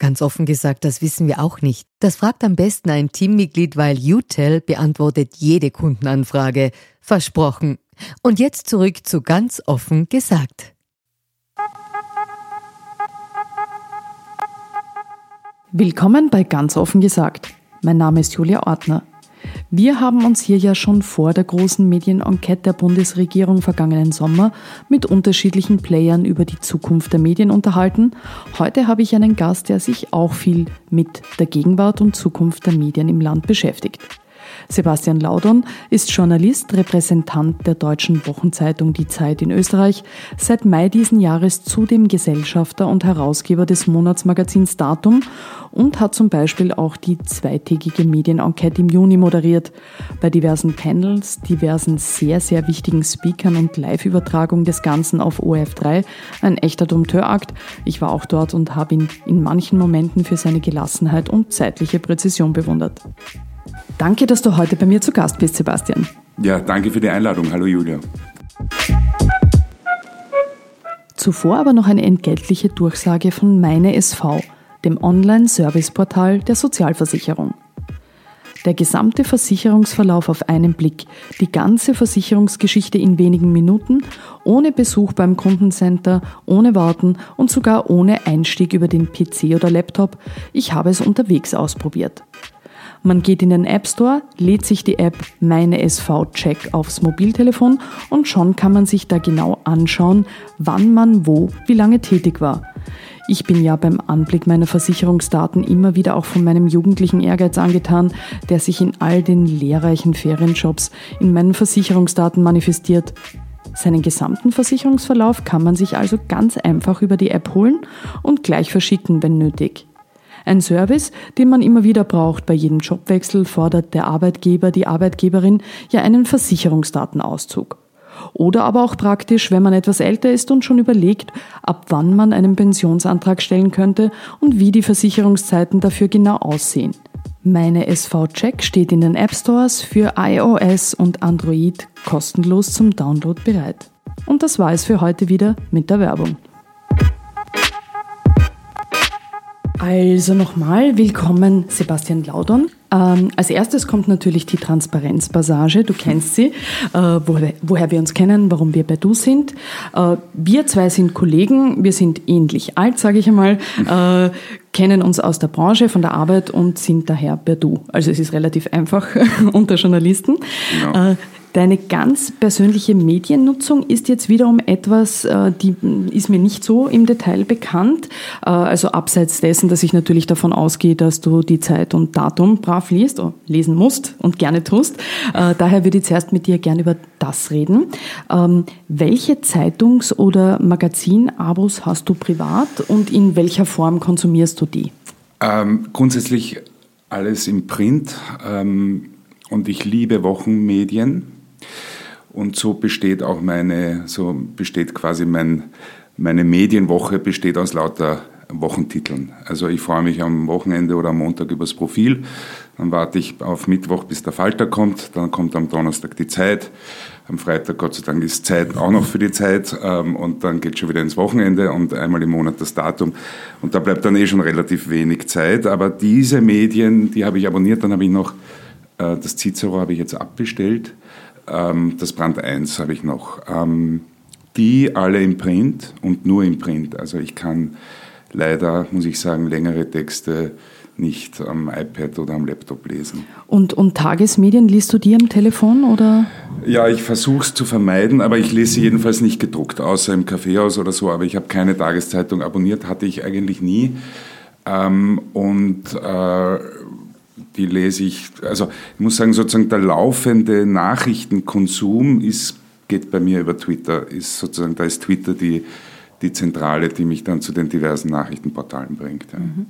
Ganz offen gesagt, das wissen wir auch nicht. Das fragt am besten ein Teammitglied, weil UTEL beantwortet jede Kundenanfrage. Versprochen. Und jetzt zurück zu ganz offen gesagt. Willkommen bei ganz offen gesagt. Mein Name ist Julia Ortner. Wir haben uns hier ja schon vor der großen Medienenquete der Bundesregierung vergangenen Sommer mit unterschiedlichen Playern über die Zukunft der Medien unterhalten. Heute habe ich einen Gast, der sich auch viel mit der Gegenwart und Zukunft der Medien im Land beschäftigt. Sebastian Laudon ist Journalist, Repräsentant der deutschen Wochenzeitung Die Zeit in Österreich, seit Mai diesen Jahres zudem Gesellschafter und Herausgeber des Monatsmagazins Datum und hat zum Beispiel auch die zweitägige Medienenquete im Juni moderiert. Bei diversen Panels, diversen sehr, sehr wichtigen Speakern und Live-Übertragung des Ganzen auf ORF3, ein echter Dompteurakt. Ich war auch dort und habe ihn in manchen Momenten für seine Gelassenheit und zeitliche Präzision bewundert. Danke, dass du heute bei mir zu Gast bist, Sebastian. Ja, danke für die Einladung. Hallo Julia. Zuvor aber noch eine entgeltliche Durchsage von Meine SV, dem Online-Serviceportal der Sozialversicherung. Der gesamte Versicherungsverlauf auf einen Blick, die ganze Versicherungsgeschichte in wenigen Minuten, ohne Besuch beim Kundencenter, ohne Warten und sogar ohne Einstieg über den PC oder Laptop. Ich habe es unterwegs ausprobiert. Man geht in den App Store, lädt sich die App Meine SV Check aufs Mobiltelefon und schon kann man sich da genau anschauen, wann man wo, wie lange tätig war. Ich bin ja beim Anblick meiner Versicherungsdaten immer wieder auch von meinem jugendlichen Ehrgeiz angetan, der sich in all den lehrreichen Ferienjobs in meinen Versicherungsdaten manifestiert. Seinen gesamten Versicherungsverlauf kann man sich also ganz einfach über die App holen und gleich verschicken, wenn nötig. Ein Service, den man immer wieder braucht. Bei jedem Jobwechsel fordert der Arbeitgeber, die Arbeitgeberin ja einen Versicherungsdatenauszug. Oder aber auch praktisch, wenn man etwas älter ist und schon überlegt, ab wann man einen Pensionsantrag stellen könnte und wie die Versicherungszeiten dafür genau aussehen. Meine SV-Check steht in den App Stores für iOS und Android kostenlos zum Download bereit. Und das war es für heute wieder mit der Werbung. Also nochmal, willkommen Sebastian Laudon. Ähm, als erstes kommt natürlich die Transparenzpassage, du kennst sie, äh, woher, woher, wir uns kennen, warum wir bei Du sind. Äh, wir zwei sind Kollegen, wir sind ähnlich alt, sage ich einmal, äh, kennen uns aus der Branche, von der Arbeit und sind daher per Du. Also es ist relativ einfach unter Journalisten. Genau. Deine ganz persönliche Mediennutzung ist jetzt wiederum etwas, äh, die ist mir nicht so im Detail bekannt. Äh, also abseits dessen, dass ich natürlich davon ausgehe, dass du die Zeit und Datum brav liest, oder lesen musst und gerne tust. Äh, daher würde ich zuerst mit dir gerne über das reden. Ähm, welche Zeitungs- oder Magazin-Abos hast du privat und in welcher Form konsumierst du die? Ähm, grundsätzlich alles im Print ähm, und ich liebe Wochenmedien. Und so besteht auch meine, so besteht quasi mein, meine Medienwoche besteht aus lauter Wochentiteln. Also ich freue mich am Wochenende oder am Montag übers Profil, dann warte ich auf Mittwoch, bis der Falter kommt, dann kommt am Donnerstag die Zeit, am Freitag Gott sei Dank ist Zeit auch noch für die Zeit. Ähm, und dann geht schon wieder ins Wochenende und einmal im Monat das Datum. Und da bleibt dann eh schon relativ wenig Zeit, aber diese Medien, die habe ich abonniert, dann habe ich noch äh, das Cicero habe ich jetzt abbestellt ähm, das Brand 1 habe ich noch. Ähm, die alle im Print und nur im Print. Also ich kann leider, muss ich sagen, längere Texte nicht am iPad oder am Laptop lesen. Und, und Tagesmedien liest du die am Telefon oder? Ja, ich versuche es zu vermeiden, aber ich lese sie jedenfalls nicht gedruckt, außer im Kaffeehaus oder so. Aber ich habe keine Tageszeitung abonniert, hatte ich eigentlich nie. Ähm, und äh, die lese ich, also ich muss sagen, sozusagen der laufende Nachrichtenkonsum ist, geht bei mir über Twitter, ist sozusagen, da ist Twitter die, die Zentrale, die mich dann zu den diversen Nachrichtenportalen bringt. Ja. Mhm.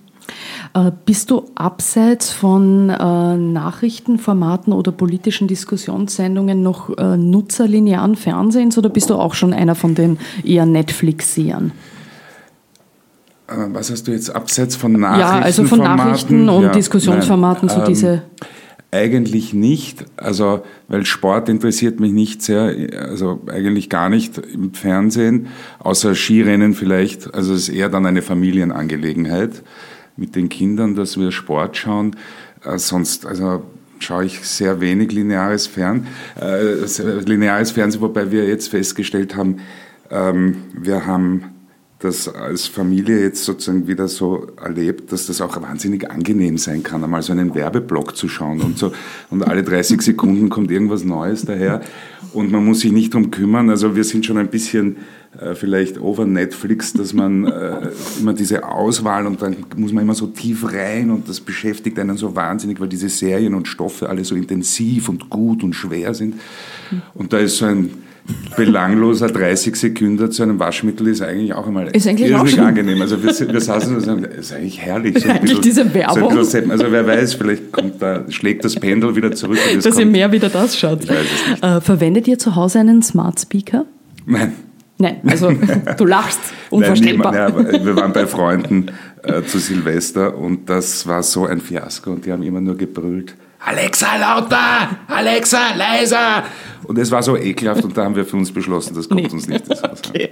Äh, bist du abseits von äh, Nachrichtenformaten oder politischen Diskussionssendungen noch äh, Nutzer linearen Fernsehens oder bist du auch schon einer von den eher Netflix-Sehern? Äh, was hast du jetzt abseits von Nachrichten? Ja, also von Nachrichten und ja, Diskussionsformaten, nein, so diese. Ähm, eigentlich nicht, also weil Sport interessiert mich nicht sehr, also eigentlich gar nicht im Fernsehen, außer Skirennen vielleicht. Also es ist eher dann eine Familienangelegenheit mit den Kindern, dass wir Sport schauen. Äh, sonst, also schaue ich sehr wenig lineares Fern, äh, lineares Fernsehen, wobei wir jetzt festgestellt haben, ähm, wir haben das als Familie jetzt sozusagen wieder so erlebt, dass das auch wahnsinnig angenehm sein kann, einmal so einen Werbeblock zu schauen und so. Und alle 30 Sekunden kommt irgendwas Neues daher und man muss sich nicht drum kümmern. Also wir sind schon ein bisschen äh, vielleicht over Netflix, dass man äh, immer diese Auswahl und dann muss man immer so tief rein und das beschäftigt einen so wahnsinnig, weil diese Serien und Stoffe alle so intensiv und gut und schwer sind. Und da ist so ein belangloser 30 Sekunden zu einem Waschmittel ist eigentlich auch einmal ist eigentlich auch schon angenehm. Also wir, wir saßen und sagen, das ist eigentlich herrlich. So eigentlich bisschen, diese Werbung. So also wer weiß, vielleicht kommt da, schlägt das Pendel wieder zurück. Dass kommt, ihr mehr wieder das schaut. Ich weiß es nicht. Äh, verwendet ihr zu Hause einen Smart Speaker? Nein. Nein, also du lachst, unvorstellbar. Nein, niemand, ja, wir waren bei Freunden äh, zu Silvester und das war so ein Fiasko und die haben immer nur gebrüllt. Alexa lauter, Alexa leiser. Und es war so ekelhaft und da haben wir für uns beschlossen, das kommt nee. uns nicht ins Haus. Okay.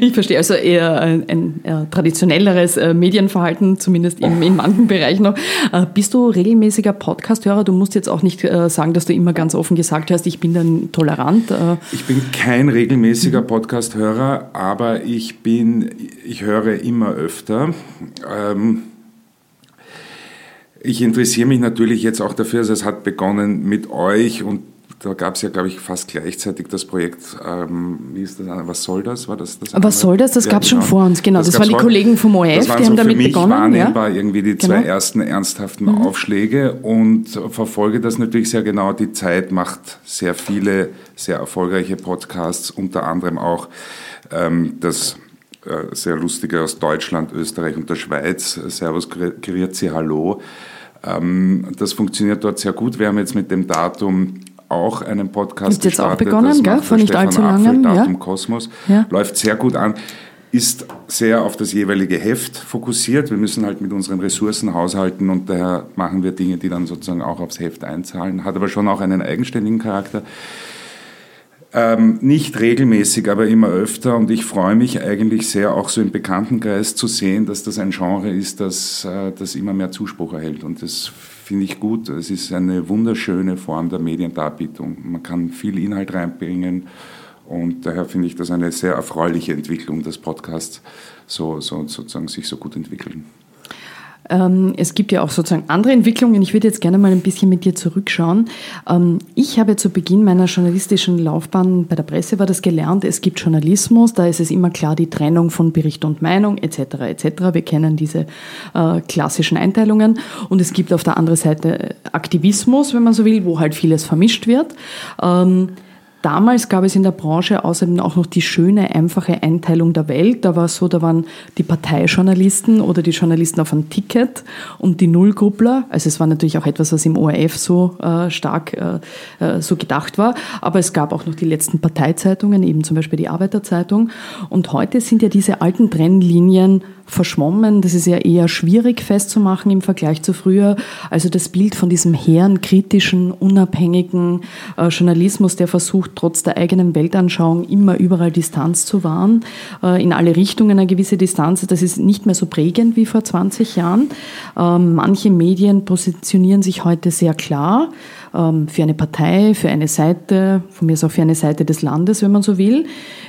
Ich verstehe also eher ein, ein, ein traditionelleres äh, Medienverhalten, zumindest in, in manchen Bereichen noch. Äh, bist du regelmäßiger Podcast-Hörer? Du musst jetzt auch nicht äh, sagen, dass du immer ganz offen gesagt hast, ich bin dann tolerant. Ich bin kein regelmäßiger Podcast-Hörer, aber ich bin, ich höre immer öfter. Ähm, ich interessiere mich natürlich jetzt auch dafür, also es hat begonnen mit euch und da gab es ja, glaube ich, fast gleichzeitig das Projekt, ähm, wie ist das, was soll das? War das, das was soll das? Das ja, gab es genau. schon vor uns, genau. Das, das waren die Kollegen vom ORF, die haben so damit für mich begonnen. wahrnehmbar ja? irgendwie die zwei genau. ersten ernsthaften mhm. Aufschläge und verfolge das natürlich sehr genau. Die Zeit macht sehr viele, sehr erfolgreiche Podcasts, unter anderem auch ähm, das äh, sehr lustige aus Deutschland, Österreich und der Schweiz, Servus Grüezi, Hallo. Ähm, das funktioniert dort sehr gut. Wir haben jetzt mit dem Datum auch einen Podcast Ist jetzt auch begonnen, gell? Vor nicht allzu langem. Datum ja. Kosmos. Ja. Läuft sehr gut an. Ist sehr auf das jeweilige Heft fokussiert. Wir müssen halt mit unseren Ressourcen haushalten und daher machen wir Dinge, die dann sozusagen auch aufs Heft einzahlen. Hat aber schon auch einen eigenständigen Charakter. Ähm, nicht regelmäßig, aber immer öfter. Und ich freue mich eigentlich sehr, auch so im Bekanntenkreis zu sehen, dass das ein Genre ist, das, äh, das immer mehr Zuspruch erhält. Und das finde ich gut. Es ist eine wunderschöne Form der Mediendarbietung. Man kann viel Inhalt reinbringen. Und daher finde ich das eine sehr erfreuliche Entwicklung, dass Podcasts so, so sozusagen sich so gut entwickeln. Ähm, es gibt ja auch sozusagen andere Entwicklungen. Ich würde jetzt gerne mal ein bisschen mit dir zurückschauen. Ähm, ich habe zu Beginn meiner journalistischen Laufbahn bei der Presse war das gelernt. Es gibt Journalismus, da ist es immer klar die Trennung von Bericht und Meinung etc. etc. Wir kennen diese äh, klassischen Einteilungen. Und es gibt auf der anderen Seite Aktivismus, wenn man so will, wo halt vieles vermischt wird. Damals gab es in der Branche außerdem auch noch die schöne, einfache Einteilung der Welt. Da war es so, da waren die Parteijournalisten oder die Journalisten auf einem Ticket und die Nullgruppler. Also es war natürlich auch etwas, was im ORF so äh, stark äh, äh, so gedacht war. Aber es gab auch noch die letzten Parteizeitungen, eben zum Beispiel die Arbeiterzeitung. Und heute sind ja diese alten Trennlinien verschwommen. Das ist ja eher schwierig festzumachen im Vergleich zu früher. Also das Bild von diesem hehren, kritischen, unabhängigen äh, Journalismus, der versucht, trotz der eigenen Weltanschauung immer überall Distanz zu wahren, äh, in alle Richtungen eine gewisse Distanz, das ist nicht mehr so prägend wie vor 20 Jahren. Ähm, manche Medien positionieren sich heute sehr klar für eine Partei, für eine Seite, von mir ist auch für eine Seite des Landes, wenn man so will.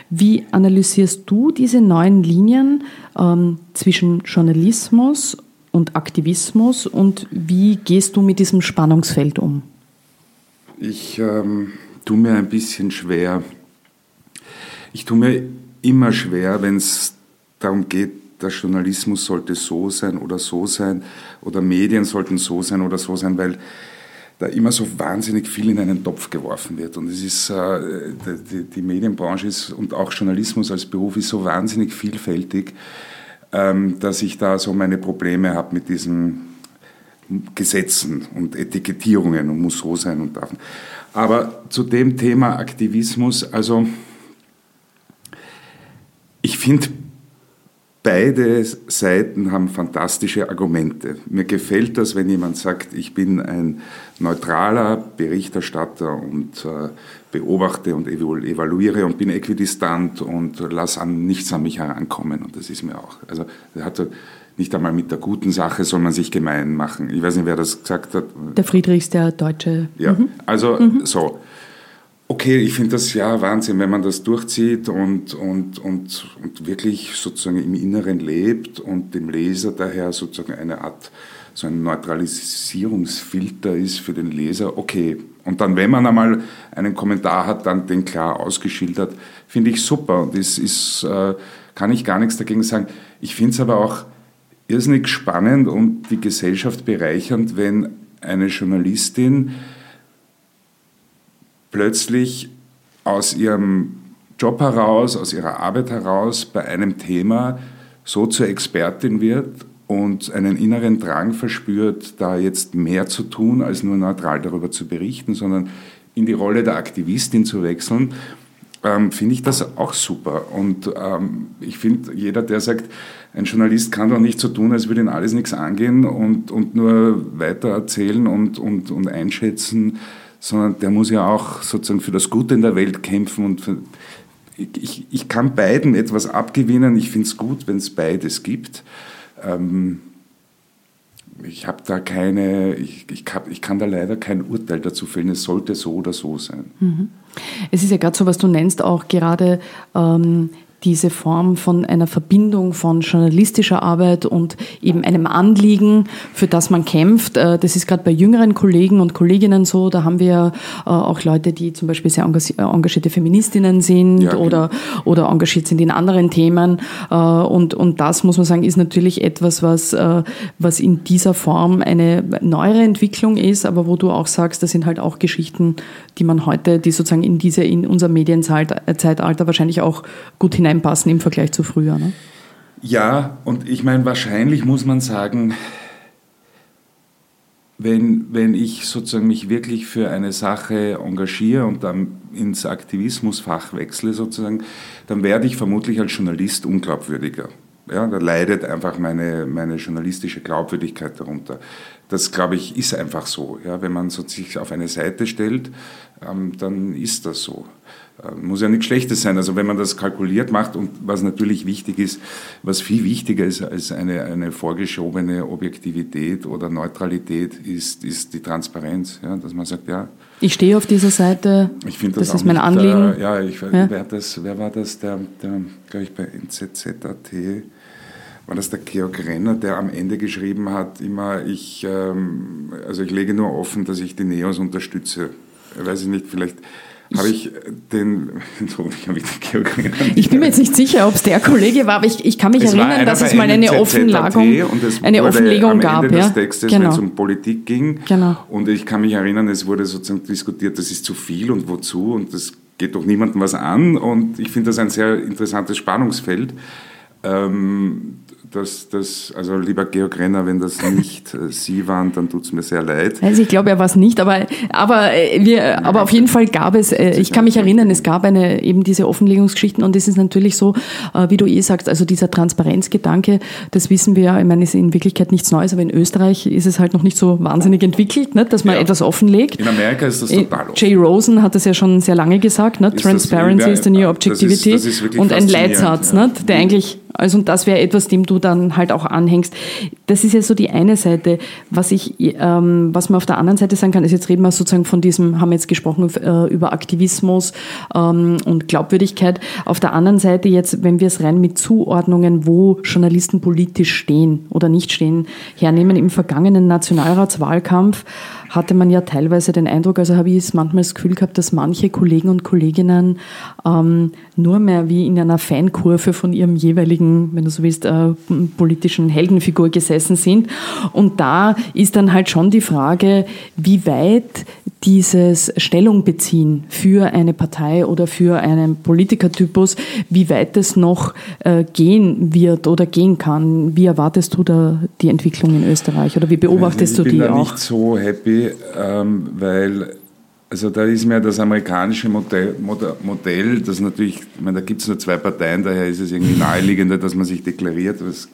Wie analysierst du diese neuen Linien ähm, zwischen Journalismus und Aktivismus und wie gehst du mit diesem Spannungsfeld um? Ich ähm, tue mir ein bisschen schwer. Ich tue mir immer schwer, wenn es darum geht, der Journalismus sollte so sein oder so sein oder Medien sollten so sein oder so sein, weil da immer so wahnsinnig viel in einen Topf geworfen wird. Und es ist, äh, die, die, Medienbranche ist und auch Journalismus als Beruf ist so wahnsinnig vielfältig, ähm, dass ich da so meine Probleme habe mit diesen Gesetzen und Etikettierungen und muss so sein und darf. Aber zu dem Thema Aktivismus, also ich finde Beide Seiten haben fantastische Argumente. Mir gefällt das, wenn jemand sagt, ich bin ein neutraler Berichterstatter und äh, beobachte und evaluiere und bin äquidistant und lasse an nichts an mich herankommen. Und das ist mir auch. Also hat nicht einmal mit der guten Sache soll man sich gemein machen. Ich weiß nicht, wer das gesagt hat. Der Friedrichs, der Deutsche. Ja, mhm. also mhm. so. Okay, ich finde das ja Wahnsinn, wenn man das durchzieht und, und, und, und wirklich sozusagen im Inneren lebt und dem Leser daher sozusagen eine Art, so ein Neutralisierungsfilter ist für den Leser. Okay, und dann, wenn man einmal einen Kommentar hat, dann den klar ausgeschildert, finde ich super. Und das ist, äh, kann ich gar nichts dagegen sagen. Ich finde es aber auch irrsinnig spannend und die Gesellschaft bereichernd, wenn eine Journalistin plötzlich aus ihrem Job heraus, aus ihrer Arbeit heraus bei einem Thema so zur Expertin wird und einen inneren Drang verspürt, da jetzt mehr zu tun, als nur neutral darüber zu berichten, sondern in die Rolle der Aktivistin zu wechseln, ähm, finde ich das auch super. Und ähm, ich finde, jeder, der sagt, ein Journalist kann doch nicht so tun, als würde ihn alles nichts angehen und, und nur weiter erzählen und, und, und einschätzen, sondern der muss ja auch sozusagen für das Gute in der Welt kämpfen und für, ich, ich kann beiden etwas abgewinnen. Ich finde es gut, wenn es beides gibt. Ähm, ich habe da keine, ich, ich, hab, ich, kann da leider kein Urteil dazu fällen. Es sollte so oder so sein. Mhm. Es ist ja gerade so, was du nennst, auch gerade ähm, diese Form von einer Verbindung von journalistischer Arbeit und eben einem Anliegen, für das man kämpft. Äh, das ist gerade bei jüngeren Kollegen und Kolleginnen so. Da haben wir äh, auch Leute, die zum Beispiel sehr äh, engagierte Feministinnen sind ja, oder, oder engagiert sind in anderen Themen. Und, und das, muss man sagen, ist natürlich etwas, was, was in dieser Form eine neuere Entwicklung ist, aber wo du auch sagst, das sind halt auch Geschichten, die man heute, die sozusagen in diese, in unser Medienzeitalter wahrscheinlich auch gut hinein reinpassen im Vergleich zu früher. Ne? Ja, und ich meine, wahrscheinlich muss man sagen, wenn, wenn ich sozusagen mich wirklich für eine Sache engagiere und dann ins Aktivismusfach wechsle sozusagen, dann werde ich vermutlich als Journalist unglaubwürdiger. Ja, da leidet einfach meine, meine journalistische Glaubwürdigkeit darunter. Das, glaube ich, ist einfach so. Ja, wenn man sich auf eine Seite stellt, dann ist das so. Äh, muss ja nichts Schlechtes sein. Also wenn man das kalkuliert macht und was natürlich wichtig ist, was viel wichtiger ist als eine, eine vorgeschobene Objektivität oder Neutralität, ist, ist die Transparenz. Ja, dass man sagt, ja. Ich stehe auf dieser Seite. Ich das, das ist mein nicht, Anliegen. Äh, ja, ich, ja. Wer, das, wer war das? Der, der glaube ich, bei NZZ.at war das der Georg Renner, der am Ende geschrieben hat, immer, ich, ähm, also ich lege nur offen, dass ich die Neos unterstütze. Weiß ich nicht, vielleicht habe ich den, ich, bin mir jetzt nicht sicher, ob es der Kollege war, aber ich, ich kann mich es erinnern, dass es mal eine Offenlegung, eine Offenlegung am gab. Ende ja? des Textes, genau. wenn es um Politik ging. Genau. Und ich kann mich erinnern, es wurde sozusagen diskutiert, das ist zu viel und wozu und das geht doch niemandem was an. Und ich finde das ein sehr interessantes Spannungsfeld. Ähm, dass das, also lieber Georg Renner, wenn das nicht äh, Sie waren, dann tut es mir sehr leid. Also ich glaube, er war es nicht, aber, aber, äh, wir, aber auf jeden Fall gab es, äh, ich kann mich erinnern, es gab eine, eben diese Offenlegungsgeschichten und es ist natürlich so, wie du eh sagst, also dieser Transparenzgedanke, das wissen wir ja, ich meine, ist in Wirklichkeit nichts Neues, aber in Österreich ist es halt noch nicht so wahnsinnig entwickelt, ne, dass man ja. etwas offenlegt. In Amerika ist das total offen. Jay Rosen hat das ja schon sehr lange gesagt, ne? Transparency is the new objectivity das ist, das ist und ein Leitsatz, ja. ne? der eigentlich also und das wäre etwas, dem du dann halt auch anhängst. das ist ja so die eine Seite. Was ich, ähm, was man auf der anderen Seite sagen kann, ist jetzt reden wir sozusagen von diesem, haben wir jetzt gesprochen äh, über Aktivismus ähm, und Glaubwürdigkeit. Auf der anderen Seite jetzt, wenn wir es rein mit Zuordnungen, wo Journalisten politisch stehen oder nicht stehen, hernehmen, im vergangenen Nationalratswahlkampf hatte man ja teilweise den Eindruck, also habe ich es manchmal das Gefühl gehabt, dass manche Kollegen und Kolleginnen ähm, nur mehr wie in einer Feinkurve von ihrem jeweiligen, wenn du so willst, äh, politischen Heldenfigur gesessen sind. Und da ist dann halt schon die Frage, wie weit dieses Stellung beziehen für eine Partei oder für einen Politikertypus, wie weit es noch äh, gehen wird oder gehen kann. Wie erwartest du da die Entwicklung in Österreich oder wie beobachtest du die auch? Ich bin da nicht so happy, ähm, weil also da ist mir das amerikanische Modell, Modell das natürlich, ich meine, da gibt es nur zwei Parteien, daher ist es irgendwie naheliegender, dass man sich deklariert. Das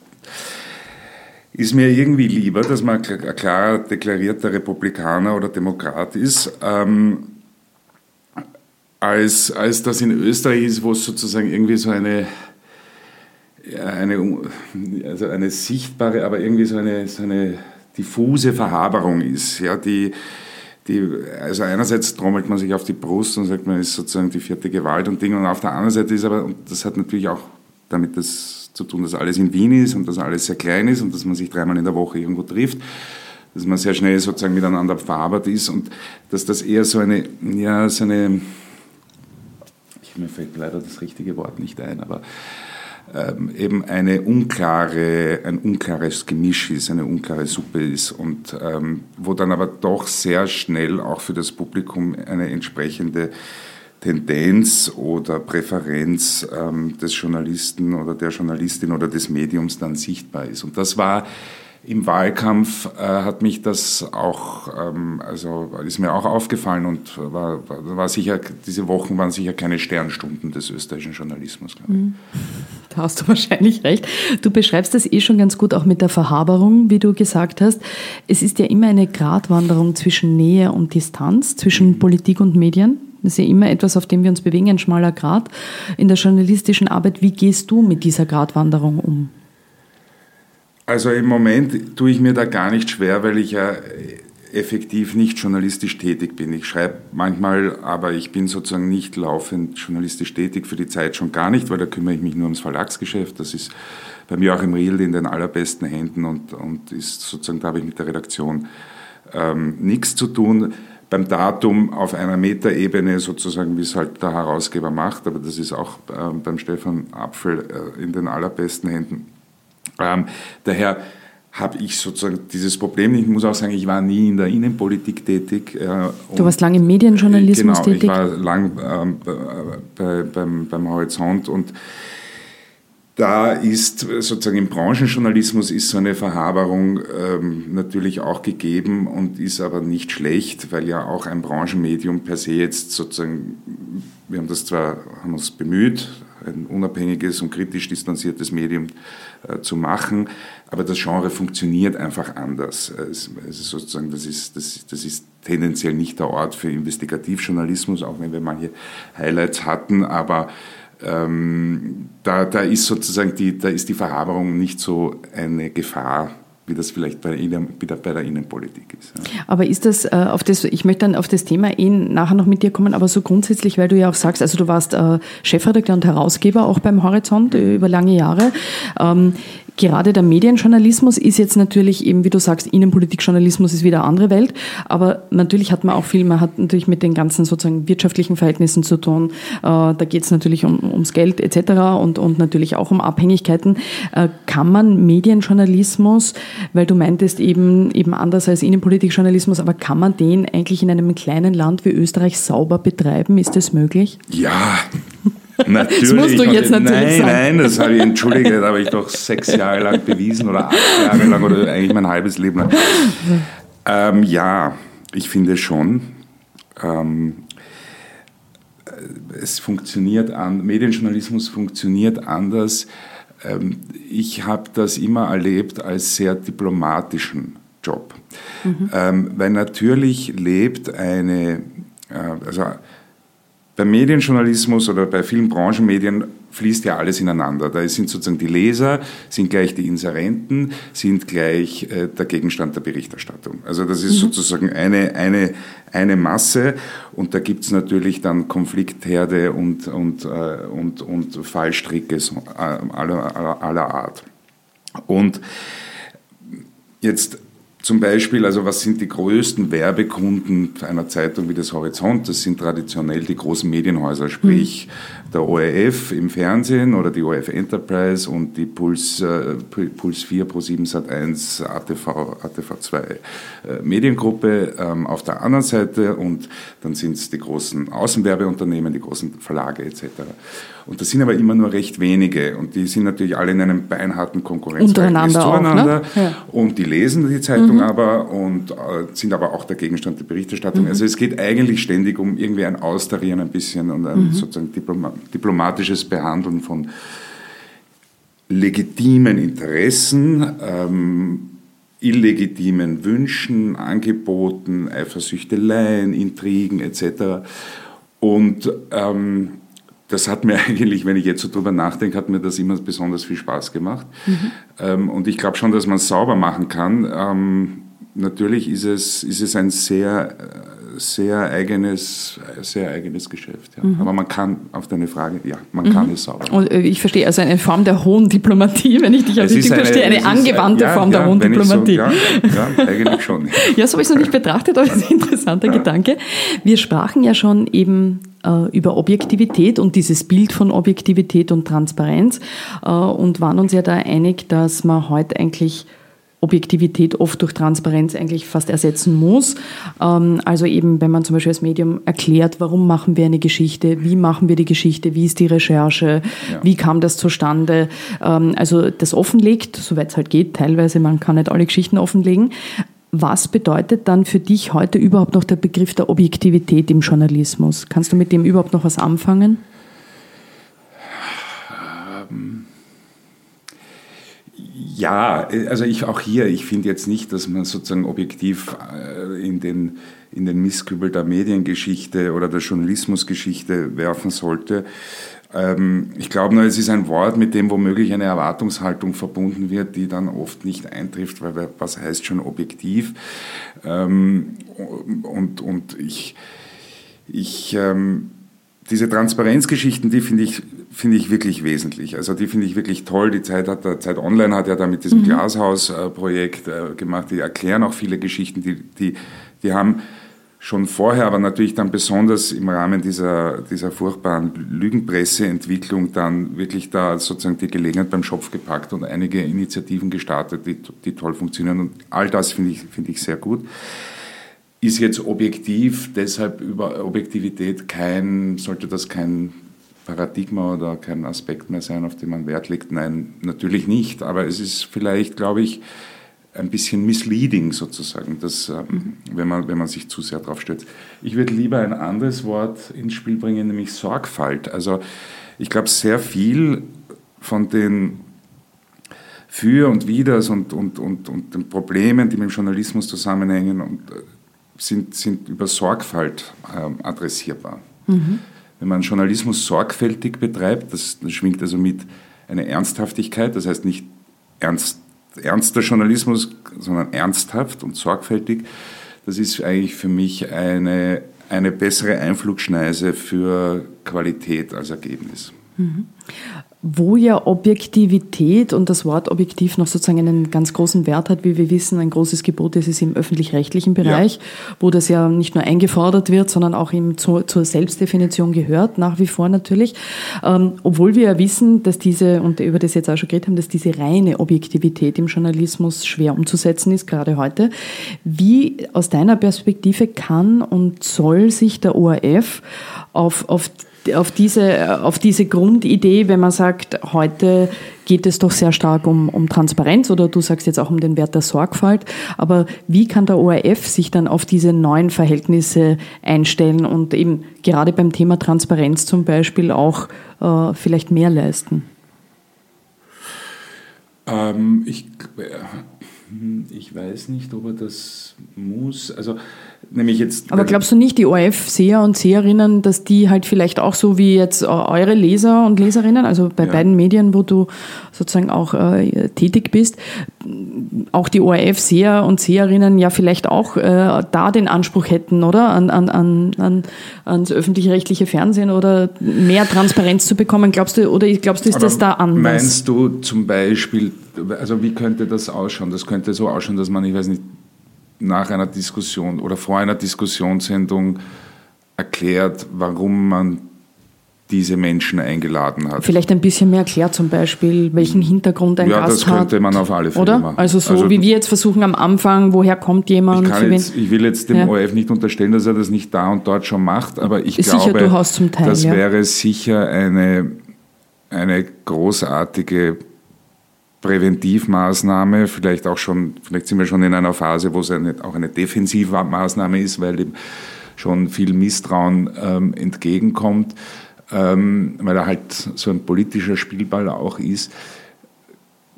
ist mir irgendwie lieber, dass man ein klar deklarierter Republikaner oder Demokrat ist, ähm, als, als das in Österreich ist, wo es sozusagen irgendwie so eine, eine, also eine sichtbare, aber irgendwie so eine, so eine diffuse Verhaberung ist, ja, die, die, also einerseits trommelt man sich auf die Brust und sagt, man ist sozusagen die vierte Gewalt und Ding, und auf der anderen Seite ist aber, und das hat natürlich auch damit das zu tun, dass alles in Wien ist und dass alles sehr klein ist und dass man sich dreimal in der Woche irgendwo trifft, dass man sehr schnell sozusagen miteinander verarbeitet ist und dass das eher so eine, ja, so eine, ich, mir fällt leider das richtige Wort nicht ein, aber eben eine unklare, ein unklares Gemisch ist, eine unklare Suppe ist und ähm, wo dann aber doch sehr schnell auch für das Publikum eine entsprechende Tendenz oder Präferenz ähm, des Journalisten oder der Journalistin oder des Mediums dann sichtbar ist. Und das war im Wahlkampf äh, hat mich das auch, ähm, also ist mir auch aufgefallen und war, war sicher, diese Wochen waren sicher keine Sternstunden des österreichischen Journalismus, glaube ich. Mhm. Da hast du wahrscheinlich recht. Du beschreibst das eh schon ganz gut auch mit der Verhaberung, wie du gesagt hast. Es ist ja immer eine Gratwanderung zwischen Nähe und Distanz, zwischen Politik und Medien. Das ist ja immer etwas, auf dem wir uns bewegen, ein schmaler Grat. In der journalistischen Arbeit, wie gehst du mit dieser Gratwanderung um? Also im Moment tue ich mir da gar nicht schwer, weil ich ja effektiv nicht journalistisch tätig bin. Ich schreibe manchmal, aber ich bin sozusagen nicht laufend journalistisch tätig, für die Zeit schon gar nicht, weil da kümmere ich mich nur ums Verlagsgeschäft. Das ist bei mir auch im Riel in den allerbesten Händen und, und ist sozusagen, da habe ich mit der Redaktion ähm, nichts zu tun. Beim Datum auf einer Metaebene sozusagen, wie es halt der Herausgeber macht, aber das ist auch äh, beim Stefan Apfel äh, in den allerbesten Händen ähm, daher habe ich sozusagen dieses Problem. Ich muss auch sagen, ich war nie in der Innenpolitik tätig. Äh, du warst lange im Medienjournalismus genau, tätig? ich war lang ähm, bei, beim, beim Horizont und da ist sozusagen im Branchenjournalismus ist so eine Verhaberung ähm, natürlich auch gegeben und ist aber nicht schlecht, weil ja auch ein Branchenmedium per se jetzt sozusagen, wir haben das zwar, haben uns bemüht, ein unabhängiges und kritisch distanziertes Medium äh, zu machen. Aber das Genre funktioniert einfach anders. Es, es ist sozusagen, das ist, das, das ist tendenziell nicht der Ort für Investigativjournalismus, auch wenn wir manche Highlights hatten, aber ähm, da, da ist sozusagen die, da ist die Verhaberung nicht so eine Gefahr wie das vielleicht bei, Innen, bei der Innenpolitik ist. Ja. Aber ist das äh, auf das, ich möchte dann auf das Thema eh nachher noch mit dir kommen, aber so grundsätzlich, weil du ja auch sagst, also du warst äh, Chefredakteur und Herausgeber auch beim Horizont äh, über lange Jahre. Ähm, gerade der Medienjournalismus ist jetzt natürlich eben, wie du sagst, Innenpolitikjournalismus ist wieder eine andere Welt, aber natürlich hat man auch viel, man hat natürlich mit den ganzen sozusagen wirtschaftlichen Verhältnissen zu tun. Äh, da geht es natürlich um, ums Geld etc. Und, und natürlich auch um Abhängigkeiten. Äh, kann man Medienjournalismus, weil du meintest eben, eben anders als Innenpolitikjournalismus, aber kann man den eigentlich in einem kleinen Land wie Österreich sauber betreiben? Ist das möglich? Ja, Natürlich. Das musst du jetzt natürlich nein, sagen. Nein, das habe ich, entschuldige, das habe ich doch sechs Jahre lang bewiesen oder acht Jahre lang oder eigentlich mein halbes Leben lang. Ähm, ja, ich finde schon. Ähm, es funktioniert an, Medienjournalismus funktioniert anders. Ähm, ich habe das immer erlebt als sehr diplomatischen Job. Mhm. Ähm, weil natürlich lebt eine, äh, also beim Medienjournalismus oder bei vielen Branchenmedien fließt ja alles ineinander. Da sind sozusagen die Leser, sind gleich die Inserenten, sind gleich äh, der Gegenstand der Berichterstattung. Also das ist mhm. sozusagen eine, eine, eine Masse und da gibt's natürlich dann Konfliktherde und, und, äh, und, und Fallstricke aller, aller, aller Art. Und jetzt zum Beispiel, also was sind die größten Werbekunden einer Zeitung wie das Horizont? Das sind traditionell die großen Medienhäuser, sprich mhm. Der ORF im Fernsehen oder die ORF Enterprise und die Puls, äh, Puls 4 Pro 7 Sat 1 ATV, ATV 2 äh, Mediengruppe ähm, auf der anderen Seite und dann sind es die großen Außenwerbeunternehmen, die großen Verlage etc. Und das sind aber immer nur recht wenige und die sind natürlich alle in einem beinharten Konkurrenzverhältnis zueinander auch, ne? ja. und die lesen die Zeitung mhm. aber und äh, sind aber auch der Gegenstand der Berichterstattung. Mhm. Also es geht eigentlich ständig um irgendwie ein Austarieren ein bisschen und ein mhm. sozusagen diplomatisches Behandeln von legitimen Interessen, ähm, illegitimen Wünschen, Angeboten, Eifersüchteleien, Intrigen etc. Und ähm, das hat mir eigentlich, wenn ich jetzt so drüber nachdenke, hat mir das immer besonders viel Spaß gemacht. Mhm. Ähm, und ich glaube schon, dass man es sauber machen kann. Ähm, natürlich ist es, ist es ein sehr, sehr eigenes, sehr eigenes Geschäft. Ja. Mhm. Aber man kann, auf deine Frage, ja, man mhm. kann es sauber. Und äh, ich verstehe, also eine Form der hohen Diplomatie, wenn ich dich richtig verstehe, eine angewandte ja, Form ja, der hohen Diplomatie. So, ja, ja, eigentlich schon. ja, so habe ich es noch nicht betrachtet, aber das ist ein interessanter Gedanke. Wir sprachen ja schon eben äh, über Objektivität und dieses Bild von Objektivität und Transparenz äh, und waren uns ja da einig, dass man heute eigentlich Objektivität oft durch Transparenz eigentlich fast ersetzen muss. Ähm, also eben, wenn man zum Beispiel als Medium erklärt, warum machen wir eine Geschichte, wie machen wir die Geschichte, wie ist die Recherche, ja. wie kam das zustande. Ähm, also das offenlegt, soweit es halt geht, teilweise, man kann nicht alle Geschichten offenlegen. Was bedeutet dann für dich heute überhaupt noch der Begriff der Objektivität im Journalismus? Kannst du mit dem überhaupt noch was anfangen? Ja, also ich auch hier, ich finde jetzt nicht, dass man sozusagen objektiv äh, in den, in den Misskübel der Mediengeschichte oder der Journalismusgeschichte werfen sollte. Ähm, ich glaube nur, es ist ein Wort, mit dem womöglich eine Erwartungshaltung verbunden wird, die dann oft nicht eintrifft, weil was heißt schon objektiv? Ähm, und, und ich, ich ähm, diese Transparenzgeschichten, die finde ich, finde ich wirklich wesentlich. Also die finde ich wirklich toll. Die Zeit hat, Zeit Online hat ja da mit diesem mhm. Glashaus-Projekt äh, gemacht. Die erklären auch viele Geschichten, die, die, die haben schon vorher, aber natürlich dann besonders im Rahmen dieser, dieser furchtbaren Lügenpresseentwicklung dann wirklich da sozusagen die Gelegenheit beim Schopf gepackt und einige Initiativen gestartet, die, die toll funktionieren. Und all das finde ich, finde ich sehr gut. Ist jetzt objektiv, deshalb über Objektivität kein, sollte das kein Paradigma oder kein Aspekt mehr sein, auf den man Wert legt? Nein, natürlich nicht. Aber es ist vielleicht, glaube ich, ein bisschen misleading sozusagen, dass, ähm, wenn, man, wenn man sich zu sehr drauf stürzt. Ich würde lieber ein anderes Wort ins Spiel bringen, nämlich Sorgfalt. Also ich glaube, sehr viel von den Für und Widers und, und, und, und den Problemen, die mit dem Journalismus zusammenhängen, und, äh, sind, sind über Sorgfalt äh, adressierbar. Mhm. Wenn man Journalismus sorgfältig betreibt, das, das schwingt also mit einer Ernsthaftigkeit, das heißt nicht ernst ernster Journalismus, sondern ernsthaft und sorgfältig. Das ist eigentlich für mich eine, eine bessere Einflugschneise für Qualität als Ergebnis. Mhm wo ja Objektivität und das Wort objektiv noch sozusagen einen ganz großen Wert hat, wie wir wissen, ein großes Gebot ist es im öffentlich-rechtlichen Bereich, ja. wo das ja nicht nur eingefordert wird, sondern auch eben zu, zur Selbstdefinition gehört, nach wie vor natürlich. Ähm, obwohl wir ja wissen, dass diese, und über das jetzt auch schon geredet haben, dass diese reine Objektivität im Journalismus schwer umzusetzen ist, gerade heute. Wie aus deiner Perspektive kann und soll sich der ORF auf, auf auf diese, auf diese Grundidee, wenn man sagt, heute geht es doch sehr stark um, um Transparenz oder du sagst jetzt auch um den Wert der Sorgfalt, aber wie kann der ORF sich dann auf diese neuen Verhältnisse einstellen und eben gerade beim Thema Transparenz zum Beispiel auch äh, vielleicht mehr leisten? Ähm, ich, Hm, ich weiß nicht, ob er das muss. Also nämlich jetzt. Aber glaubst du nicht, die ORF-Seher und Seherinnen, dass die halt vielleicht auch so wie jetzt eure Leser und Leserinnen, also bei ja. beiden Medien, wo du sozusagen auch äh, tätig bist, auch die ORF-Seher und Seherinnen ja vielleicht auch äh, da den Anspruch hätten, oder? An, an, an, an, ans öffentlich-rechtliche Fernsehen oder mehr Transparenz zu bekommen. Glaubst du, oder glaubst du, ist Aber das da anders? Meinst du zum Beispiel, also wie könnte das ausschauen? Das könnte so ausschauen, dass man, ich weiß nicht, nach einer Diskussion oder vor einer Diskussionssendung erklärt, warum man diese Menschen eingeladen hat. Vielleicht ein bisschen mehr erklärt zum Beispiel, welchen Hintergrund ein ja, Gast hat. Ja, das könnte man auf alle Fälle oder? machen. Also so also, wie wir jetzt versuchen am Anfang, woher kommt jemand? Ich, jetzt, ich will jetzt dem ja. ORF nicht unterstellen, dass er das nicht da und dort schon macht, aber ich Ist glaube, Teil, das ja. wäre sicher eine, eine großartige Präventivmaßnahme, vielleicht auch schon, vielleicht sind wir schon in einer Phase, wo es eine, auch eine Defensivmaßnahme ist, weil dem schon viel Misstrauen ähm, entgegenkommt, ähm, weil er halt so ein politischer Spielball auch ist.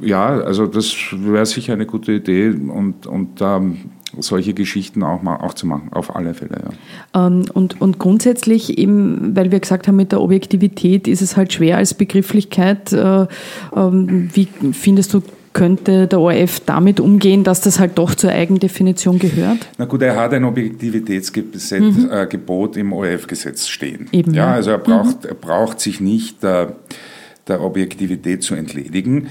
Ja, also das wäre sicher eine gute Idee und, und ähm, solche Geschichten auch, mal, auch zu machen, auf alle Fälle. Ja. Ähm, und, und grundsätzlich eben, weil wir gesagt haben, mit der Objektivität ist es halt schwer als Begrifflichkeit. Äh, ähm, wie findest du, könnte der ORF damit umgehen, dass das halt doch zur Eigendefinition gehört? Na gut, er hat ein Objektivitätsgebot mhm. im ORF-Gesetz stehen. Eben, ja, also er braucht, mhm. er braucht sich nicht der, der Objektivität zu entledigen.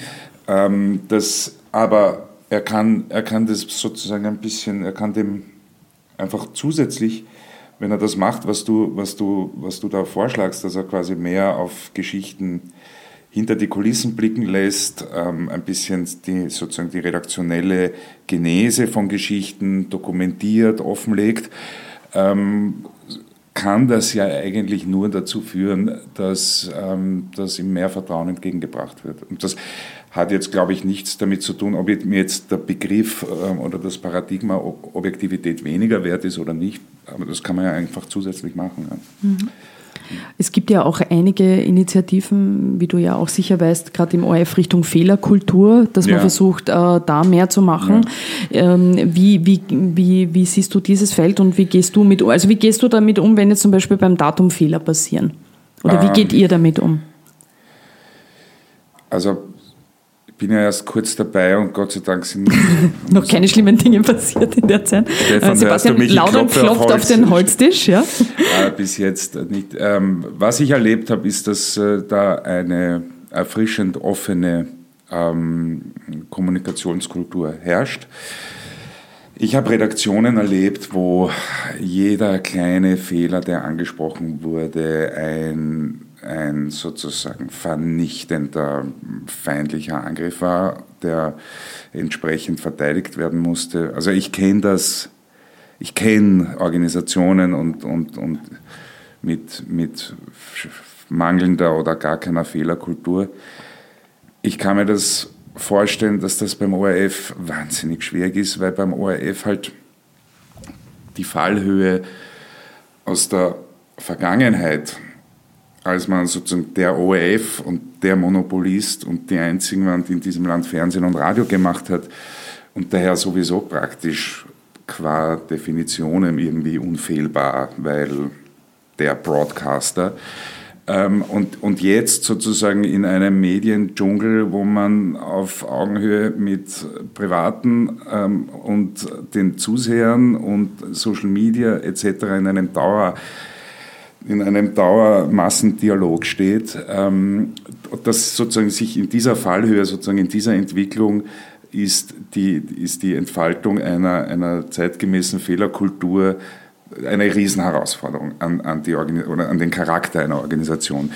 Ähm, das aber er kann, er kann das sozusagen ein bisschen, er kann dem einfach zusätzlich, wenn er das macht, was du, was du, was du da vorschlagst, dass er quasi mehr auf Geschichten hinter die Kulissen blicken lässt, ähm, ein bisschen die, sozusagen die redaktionelle Genese von Geschichten dokumentiert, offenlegt, ähm, kann das ja eigentlich nur dazu führen, dass, ähm, dass ihm mehr Vertrauen entgegengebracht wird. Und das hat jetzt, glaube ich, nichts damit zu tun, ob mir jetzt der Begriff ähm, oder das Paradigma Objektivität weniger wert ist oder nicht. Aber das kann man ja einfach zusätzlich machen. Mhm. Es gibt ja auch einige Initiativen, wie du ja auch sicher weißt, gerade im ORF Richtung Fehlerkultur, dass man ja. versucht, äh, da mehr zu machen. Ja. Ähm, wie, wie, wie, wie siehst du dieses Feld und wie gehst du mit Also wie gehst du damit um, wenn jetzt zum Beispiel beim Datum Fehler passieren? Oder wie ähm, geht ihr damit um? Also bin ja erst kurz dabei und Gott sei Dank sind noch keine schlimmen Dinge passiert in der Zeit. Stefan, Sebastian Laudern klopft auf, den Holztisch. Ja? Äh, bis jetzt nicht. Ähm, was ich erlebt habe, ist, dass äh, da eine erfrischend offene ähm, Kommunikationskultur herrscht. Ich habe Redaktionen erlebt, wo jeder kleine Fehler, der angesprochen wurde, ein ein sozusagen vernichtender feindlicher Angriff war, der entsprechend verteidigt werden musste. Also ich kenne das, ich kenne Organisationen und, und, und mit, mit mangelnder oder gar keiner Fehlerkultur. Ich kann mir das vorstellen, dass das beim ORF wahnsinnig schwierig ist, weil beim ORF halt die Fallhöhe aus der Vergangenheit als man sozusagen der ORF und der Monopolist und die einzigen waren, die in diesem Land Fernsehen und Radio gemacht hat und daher sowieso praktisch qua Definition irgendwie unfehlbar, weil der Broadcaster. Ähm, und, und jetzt sozusagen in einem Mediendschungel, wo man auf Augenhöhe mit Privaten ähm, und den Zusehern und Social Media etc. in einem Dauer in einem Dauermassendialog steht, ähm, dass sozusagen sich in dieser Fallhöhe, sozusagen in dieser Entwicklung ist die, ist die Entfaltung einer, einer zeitgemäßen Fehlerkultur eine Riesenherausforderung an, an, die oder an den Charakter einer Organisation.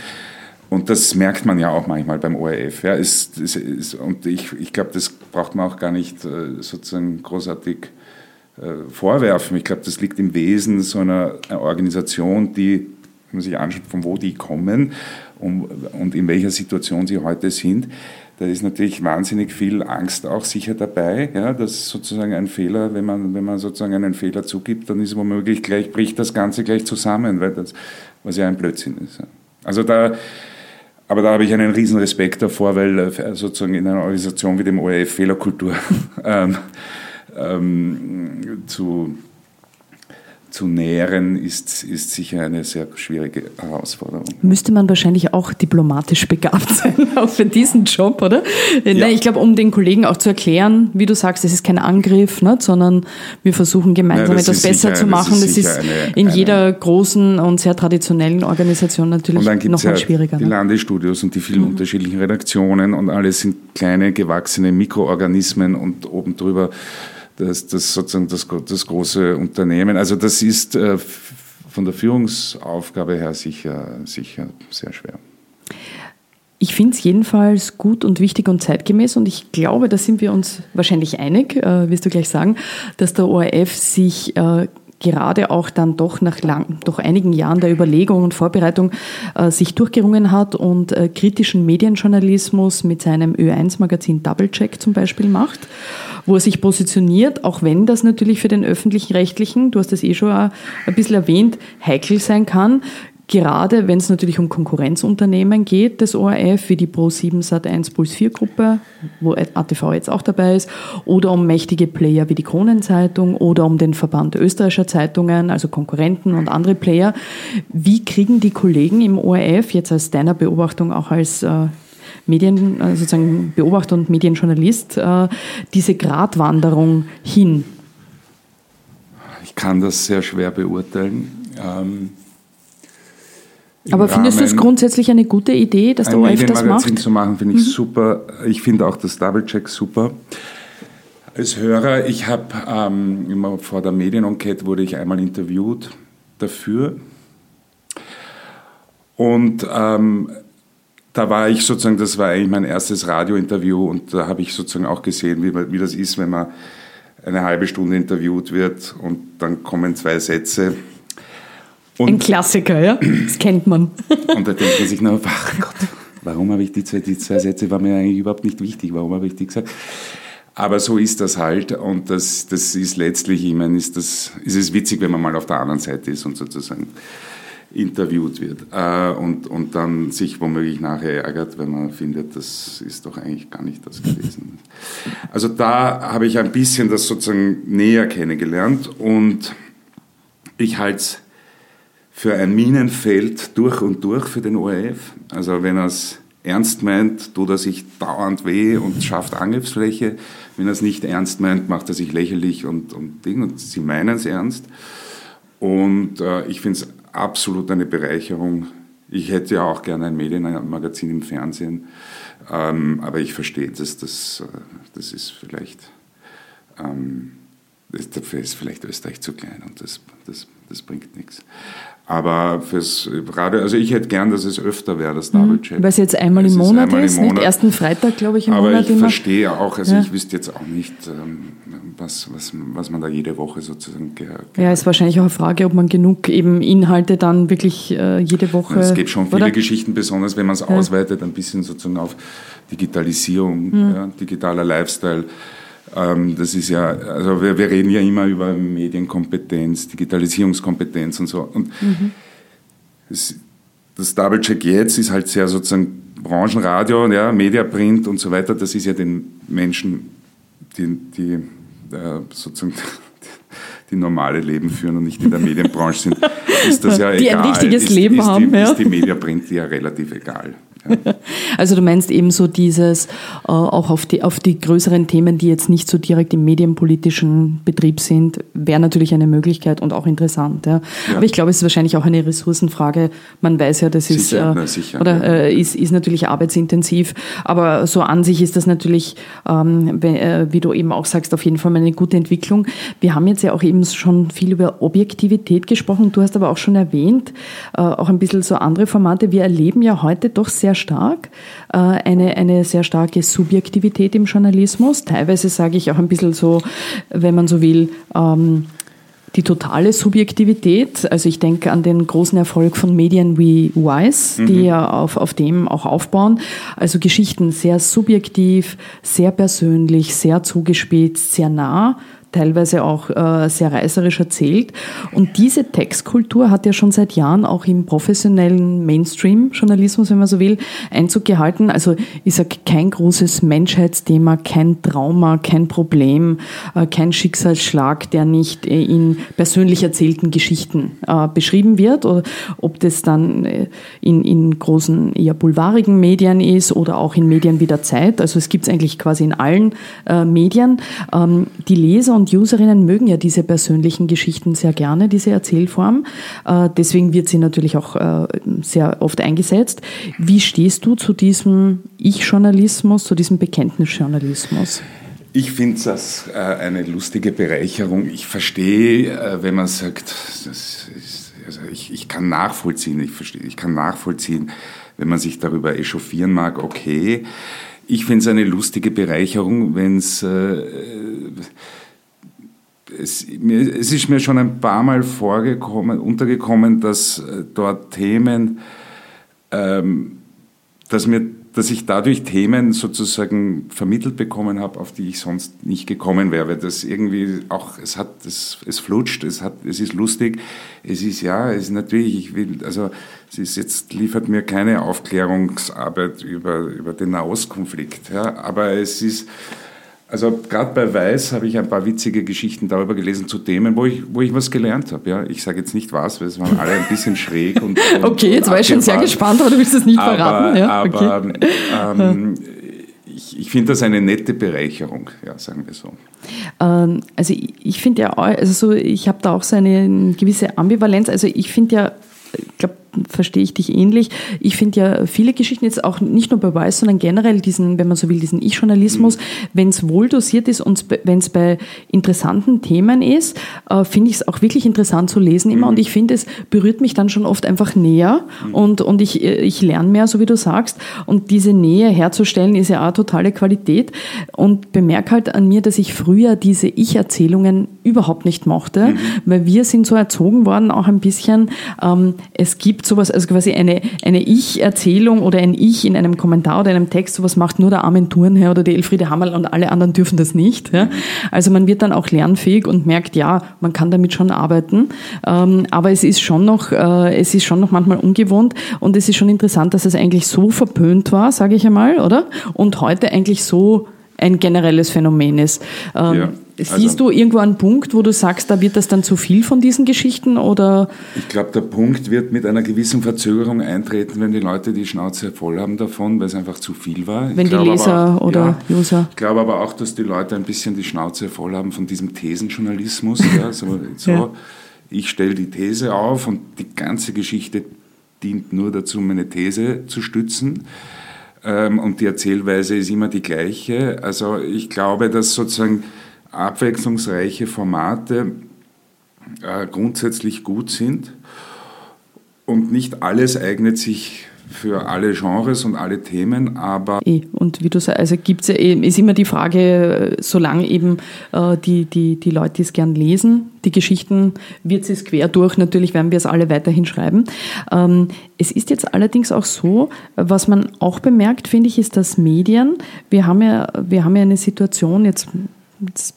Und das merkt man ja auch manchmal beim ORF. Ja, es, es, es, und ich, ich glaube, das braucht man auch gar nicht äh, sozusagen großartig äh, vorwerfen. Ich glaube, das liegt im Wesen so einer Organisation, die man sich anschaut, von wo die kommen und, und in welcher Situation sie heute sind, da ist natürlich wahnsinnig viel Angst auch sicher dabei, ja, dass sozusagen ein Fehler, wenn man, wenn man sozusagen einen Fehler zugibt, dann ist womöglich gleich, bricht das Ganze gleich zusammen, weil das, was ja ein Blödsinn ist. Also da, aber da habe ich einen riesen Respekt davor, weil äh, sozusagen in einer Organisation wie dem ORF Fehlerkultur ähm, ähm, zu zu nähren, ist, ist sicher eine sehr schwierige Herausforderung. Müsste man wahrscheinlich auch diplomatisch begabt sein, auch für diesen Job, oder? Ja. Nein, ich glaube, um den Kollegen auch zu erklären, wie du sagst, es ist kein Angriff, nicht, sondern wir versuchen gemeinsam Nein, etwas besser zu machen. Das ist, das ist eine, in eine jeder großen und sehr traditionellen Organisation natürlich noch mal ja schwieriger. Die ne? Landesstudios und die vielen mhm. unterschiedlichen Redaktionen und alles sind kleine, gewachsene Mikroorganismen und oben drüber das, das sozusagen das, das große Unternehmen. Also das ist äh, von der Führungsaufgabe her sicher, sicher sehr schwer. Ich finde es jedenfalls gut und wichtig und zeitgemäß und ich glaube, da sind wir uns wahrscheinlich einig, äh, wirst du gleich sagen, dass der ORF sich äh, gerade auch dann doch nach lang, doch einigen Jahren der Überlegung und Vorbereitung äh, sich durchgerungen hat und äh, kritischen Medienjournalismus mit seinem Ö1-Magazin Doublecheck zum Beispiel macht wo er sich positioniert, auch wenn das natürlich für den öffentlichen Rechtlichen, du hast das eh schon ein bisschen erwähnt, heikel sein kann. Gerade wenn es natürlich um Konkurrenzunternehmen geht des ORF, wie die Pro7 Sat1 Puls 4 Gruppe, wo ATV jetzt auch dabei ist, oder um mächtige Player wie die Kronenzeitung oder um den Verband österreichischer Zeitungen, also Konkurrenten und andere Player. Wie kriegen die Kollegen im ORF jetzt aus deiner Beobachtung auch als äh, Medien, äh, sozusagen Beobachter und Medienjournalist, äh, diese Gratwanderung hin? Ich kann das sehr schwer beurteilen. Ähm, aber findest du es grundsätzlich eine gute Idee, dass der ORF das macht? zu machen, finde ich mhm. super. Ich finde auch das Double-Check super. Als Hörer, ich habe ähm, immer vor der Medienenquete wurde ich einmal interviewt dafür. Und ähm, da war ich sozusagen, das war eigentlich mein erstes Radiointerview und da habe ich sozusagen auch gesehen, wie, wie das ist, wenn man eine halbe Stunde interviewt wird und dann kommen zwei Sätze. Und Ein Klassiker, ja, das kennt man. und da denkt man sich nur, ach Gott, warum habe ich die zwei, die zwei Sätze, war mir eigentlich überhaupt nicht wichtig, warum habe ich die gesagt? Aber so ist das halt und das, das ist letztlich, ich meine, ist, das, ist es witzig, wenn man mal auf der anderen Seite ist und sozusagen interviewt wird äh, und, und dann sich womöglich nachher ärgert, wenn man findet, das ist doch eigentlich gar nicht das gewesen. Also da habe ich ein bisschen das sozusagen näher kennengelernt und ich halte es für ein Minenfeld durch und durch für den ORF. Also wenn er es ernst meint, tut er sich dauernd weh und schafft Angriffsfläche. Wenn er es nicht ernst meint, macht er sich lächerlich und, und Ding und sie meinen es ernst. Und äh, ich finde es absolut eine Bereicherung. Ich hätte ja auch gerne ein Medienmagazin im Fernsehen, ähm, aber ich verstehe, dass das, äh, das ist vielleicht, ähm, dafür ist vielleicht Österreich zu klein und das, das, das bringt nichts. Aber fürs Radio, also ich hätte gern, dass es öfter wäre, das Double Chat. Weil es jetzt einmal im Monat einmal ist, im Monat. nicht ersten Freitag, glaube ich, im Aber Monat. Aber ich immer. verstehe auch, also ja. ich wüsste jetzt auch nicht, ähm, was, was, was man da jede Woche sozusagen gehört. Ja, ist wahrscheinlich auch eine Frage, ob man genug eben Inhalte dann wirklich äh, jede Woche. es gibt schon viele oder? Geschichten, besonders wenn man es ja. ausweitet, ein bisschen sozusagen auf Digitalisierung, mhm. ja, digitaler Lifestyle das ist ja, also wir, wir, reden ja immer über Medienkompetenz, Digitalisierungskompetenz und so. Und mhm. das, das Double Check jetzt ist halt sehr sozusagen Branchenradio, ja, Mediaprint und so weiter. Das ist ja den Menschen, die, die äh, sozusagen die normale Leben führen und nicht in der Medienbranche sind, ist das ja die egal. Die ein richtiges ist, Leben ist haben. Die, ja. Ist die Mediaprint ja relativ egal. Also du meinst eben so dieses, äh, auch auf die, auf die größeren Themen, die jetzt nicht so direkt im medienpolitischen Betrieb sind, wäre natürlich eine Möglichkeit und auch interessant. Ja. ja. Aber ich glaube, es ist wahrscheinlich auch eine Ressourcenfrage. Man weiß ja, das ist, sicher, äh, na, sicher, oder, äh, ist, ist natürlich arbeitsintensiv. Aber so an sich ist das natürlich, ähm, wie, äh, wie du eben auch sagst, auf jeden Fall eine gute Entwicklung. Wir haben jetzt ja auch eben schon viel über Objektivität gesprochen. Du hast aber auch schon erwähnt, äh, auch ein bisschen so andere Formate. Wir erleben ja heute doch sehr stark, äh, eine, eine sehr starke Subjektivität im Journalismus. Teilweise sage ich auch ein bisschen so, wenn man so will, ähm, die totale Subjektivität. Also ich denke an den großen Erfolg von Medien wie Wise, mhm. die ja auf, auf dem auch aufbauen. Also Geschichten sehr subjektiv, sehr persönlich, sehr zugespitzt, sehr nah teilweise auch äh, sehr reißerisch erzählt. Und diese Textkultur hat ja schon seit Jahren auch im professionellen Mainstream-Journalismus, wenn man so will, Einzug gehalten. Also ich sage, kein großes Menschheitsthema, kein Trauma, kein Problem, äh, kein Schicksalsschlag, der nicht äh, in persönlich erzählten Geschichten beschrieben wird. Oder ob das dann in, in großen, eher boulevarigen Medien ist oder auch in Medien wie der Zeit. Also es gibt es eigentlich quasi in allen Medien. Ähm, die Leser und Userinnen mögen ja diese persönlichen Geschichten sehr gerne, diese Erzählform. Äh, deswegen wird sie natürlich auch äh, sehr oft eingesetzt. Wie stehst du zu diesem Ich-Journalismus, zu diesem Bekenntnisjournalismus? Ich finde das äh, eine lustige Bereicherung. Ich verstehe, wenn man sagt, ist, also ich, ich, kann nachvollziehen, ich, verstehe, ich kann nachvollziehen, wenn man sich darüber echauffieren mag, okay. Ich finde es eine lustige Bereicherung, wenn äh, es, es ist mir schon ein paar Mal vorgekommen, untergekommen, dass äh, dort Themen, ähm, dass mir dass ich dadurch Themen sozusagen vermittelt bekommen habe, auf die ich sonst nicht gekommen wäre. Das irgendwie auch, es hat, es, es flutscht, es hat, es ist lustig, es ist ja, es ist natürlich, ich will, also es ist jetzt liefert mir keine Aufklärungsarbeit über über den Nahostkonflikt, ja, aber es ist also gerade bei Weiß habe ich ein paar witzige Geschichten darüber gelesen zu Themen, wo ich, wo ich was gelernt habe. Ja, ich sage jetzt nicht was, weil es waren alle ein bisschen schräg. Und, und okay, jetzt war ich schon sehr gespannt, aber du willst es nicht aber, verraten. Ja, aber okay. ähm, ich, ich finde das eine nette Bereicherung, ja, sagen wir so. Ähm, also ich, ich finde ja, also so, ich habe da auch so eine gewisse Ambivalenz. Also ich finde ja, glaube, verstehe ich dich ähnlich. Ich finde ja viele Geschichten jetzt auch nicht nur bei Weiß, sondern generell diesen, wenn man so will, diesen Ich-Journalismus, mhm. wenn es wohl dosiert ist und wenn es bei interessanten Themen ist, äh, finde ich es auch wirklich interessant zu lesen immer. Mhm. Und ich finde, es berührt mich dann schon oft einfach näher mhm. und, und ich, ich lerne mehr, so wie du sagst. Und diese Nähe herzustellen ist ja auch totale Qualität. Und bemerke halt an mir, dass ich früher diese Ich-Erzählungen überhaupt nicht mochte, mhm. weil wir sind so erzogen worden, auch ein bisschen, ähm, es gibt sowas, also quasi eine, eine Ich-Erzählung oder ein Ich in einem Kommentar oder einem Text, sowas macht nur der Armin Thurnherr oder die Elfriede Hammerl und alle anderen dürfen das nicht. Ja? Also man wird dann auch lernfähig und merkt, ja, man kann damit schon arbeiten, ähm, aber es ist schon noch, äh, es ist schon noch manchmal ungewohnt und es ist schon interessant, dass es eigentlich so verpönt war, sage ich einmal, oder? Und heute eigentlich so ein generelles Phänomen ist. Ähm, ja. Also, Siehst du irgendwo einen Punkt, wo du sagst, da wird das dann zu viel von diesen Geschichten oder? Ich glaube, der Punkt wird mit einer gewissen Verzögerung eintreten, wenn die Leute die Schnauze voll haben davon, weil es einfach zu viel war. Wenn die Leser auch, oder ja, User. Ich glaube aber auch, dass die Leute ein bisschen die Schnauze voll haben von diesem Thesenjournalismus. ja, so, so ja. Ich stelle die These auf und die ganze Geschichte dient nur dazu, meine These zu stützen ähm, und die Erzählweise ist immer die gleiche. Also ich glaube, dass sozusagen abwechslungsreiche Formate äh, grundsätzlich gut sind und nicht alles eignet sich für alle Genres und alle Themen, aber. Eh, und wie du sagst, also gibt's ja, ist immer die Frage, solange eben äh, die, die, die Leute es gern lesen, die Geschichten wird es quer durch, natürlich werden wir es alle weiterhin schreiben. Ähm, es ist jetzt allerdings auch so, was man auch bemerkt, finde ich, ist, dass Medien, wir haben ja, wir haben ja eine Situation, jetzt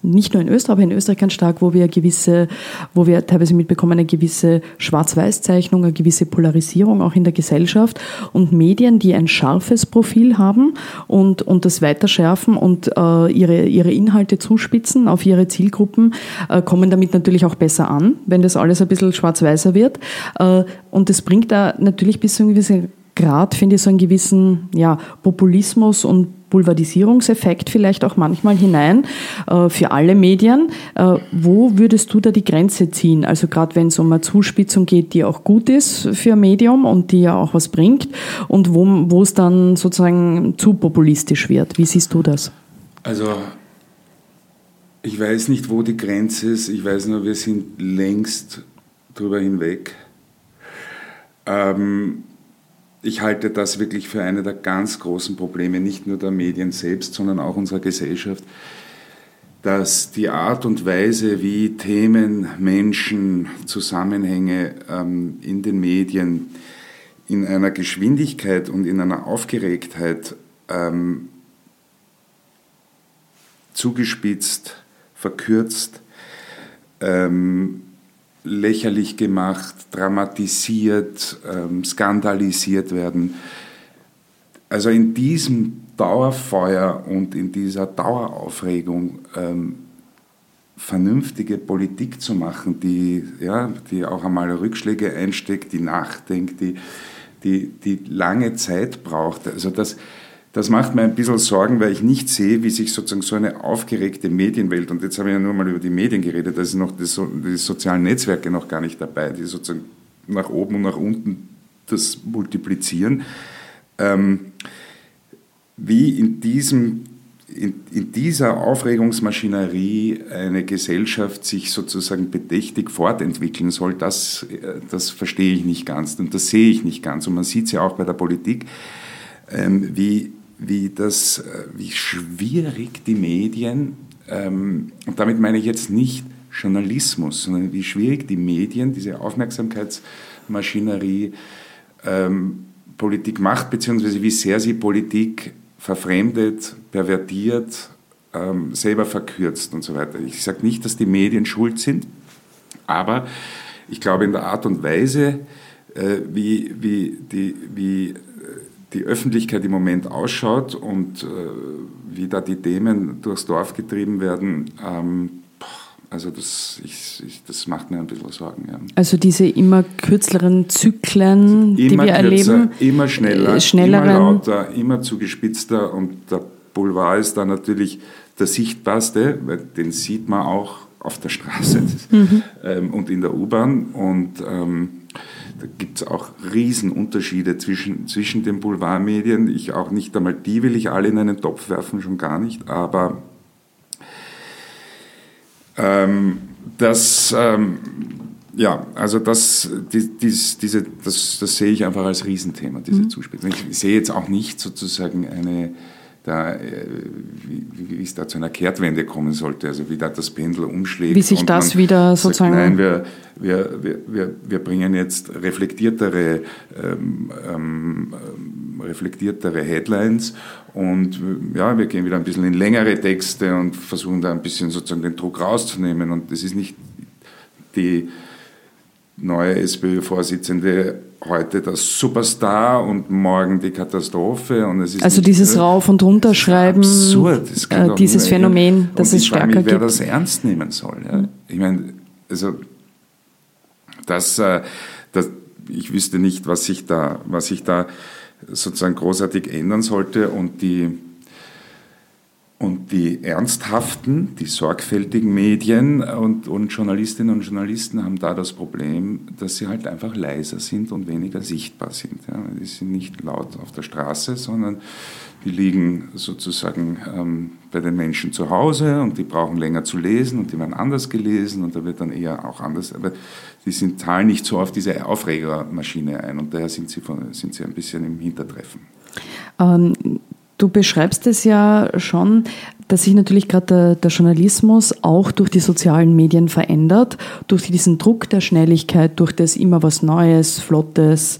nicht nur in Österreich, aber in Österreich ganz stark, wo wir gewisse, wo wir teilweise mitbekommen, eine gewisse Schwarz-Weiß-Zeichnung, eine gewisse Polarisierung auch in der Gesellschaft und Medien, die ein scharfes Profil haben und, und das weiter schärfen und äh, ihre, ihre Inhalte zuspitzen auf ihre Zielgruppen, äh, kommen damit natürlich auch besser an, wenn das alles ein bisschen schwarz-weißer wird. Äh, und das bringt da natürlich bis zu einem gewissen Grad, finde ich, so einen gewissen ja, Populismus und Pulverisierungseffekt vielleicht auch manchmal hinein äh, für alle Medien. Äh, wo würdest du da die Grenze ziehen? Also gerade wenn es um eine Zuspitzung geht, die auch gut ist für ein Medium und die ja auch was bringt und wo, es dann sozusagen zu populistisch wird. Wie siehst du das? Also ich weiß nicht, wo die Grenze ist. Ich weiß nur, wir sind längst drüber hinweg. Ähm, ich halte das wirklich für eine der ganz großen Probleme, nicht nur der Medien selbst, sondern auch unserer Gesellschaft, dass die Art und Weise, wie Themen, Menschen, Zusammenhänge ähm, in den Medien in einer Geschwindigkeit und in einer Aufgeregtheit ähm, zugespitzt, verkürzt, ähm, lächerlich gemacht, dramatisiert, ähm, skandalisiert werden. Also in diesem Dauerfeuer und in dieser Daueraufregung ähm, vernünftige Politik zu machen, die, ja, die auch einmal Rückschläge einsteckt, die nachdenkt, die, die, die lange Zeit braucht. Also das, das macht mir ein bisschen Sorgen, weil ich nicht sehe, wie sich sozusagen so eine aufgeregte Medienwelt, und jetzt habe ich ja nur mal über die Medien geredet, da sind noch die, die sozialen Netzwerke noch gar nicht dabei, die sozusagen nach oben und nach unten das multiplizieren, ähm, wie in diesem in, in, dieser Aufregungsmaschinerie eine Gesellschaft sich sozusagen bedächtig fortentwickeln soll, das, das verstehe ich nicht ganz und das sehe ich nicht ganz. Und man sieht es ja auch bei der Politik, ähm, wie, wie, das, äh, wie schwierig die Medien, ähm, und damit meine ich jetzt nicht Journalismus, sondern wie schwierig die Medien, diese Aufmerksamkeitsmaschinerie, ähm, Politik macht, beziehungsweise wie sehr sie Politik verfremdet, pervertiert, ähm, selber verkürzt und so weiter. Ich sage nicht, dass die Medien schuld sind, aber ich glaube in der Art und Weise, äh, wie, wie, die, wie die Öffentlichkeit im Moment ausschaut und äh, wie da die Themen durchs Dorf getrieben werden, ähm, also das, ich, ich, das macht mir ein bisschen Sorgen. Ja. Also diese immer kürzeren Zyklen, immer die wir kürzer, erleben. Immer schneller, schnelleren. immer lauter, immer zugespitzter und der Boulevard ist da natürlich der sichtbarste, weil den sieht man auch auf der Straße mhm. ähm, und in der U-Bahn und ähm, da gibt es auch Riesenunterschiede zwischen, zwischen den Boulevardmedien. Ich auch nicht einmal die will ich alle in einen Topf werfen, schon gar nicht, aber ähm, das, ähm, ja, also das, die, dies, diese, das, das sehe ich einfach als Riesenthema, diese mhm. Zuspitzung. Ich sehe jetzt auch nicht sozusagen eine, da, äh, wie, wie, es da zu einer Kehrtwende kommen sollte, also wie da das Pendel umschlägt. Wie sich das wieder sozusagen... Sagt, nein, wir, wir, wir, wir bringen jetzt reflektiertere, ähm, ähm, reflektiertere Headlines und ja, wir gehen wieder ein bisschen in längere Texte und versuchen da ein bisschen sozusagen den Druck rauszunehmen. Und das ist nicht die neue SPÖ-Vorsitzende heute der Superstar und morgen die Katastrophe. Und es ist also dieses äh, Rauf- und Runterschreiben, absurd. Äh, dieses Phänomen, dass es stärker mich, wer gibt. Wer das ernst nehmen soll. Ja. Ich meine, also das, äh, das, ich wüsste nicht, was sich da, was sich da sozusagen großartig ändern sollte und die und die ernsthaften, die sorgfältigen Medien und, und, Journalistinnen und Journalisten haben da das Problem, dass sie halt einfach leiser sind und weniger sichtbar sind. Ja. Die sind nicht laut auf der Straße, sondern die liegen sozusagen ähm, bei den Menschen zu Hause und die brauchen länger zu lesen und die werden anders gelesen und da wird dann eher auch anders. Aber die sind, zahlen nicht so auf diese Aufregermaschine ein und daher sind sie, von, sind sie ein bisschen im Hintertreffen. Ähm, du beschreibst es ja schon, dass sich natürlich gerade der, der, Journalismus auch durch die sozialen Medien verändert, durch diesen Druck der Schnelligkeit, durch das immer was Neues, Flottes,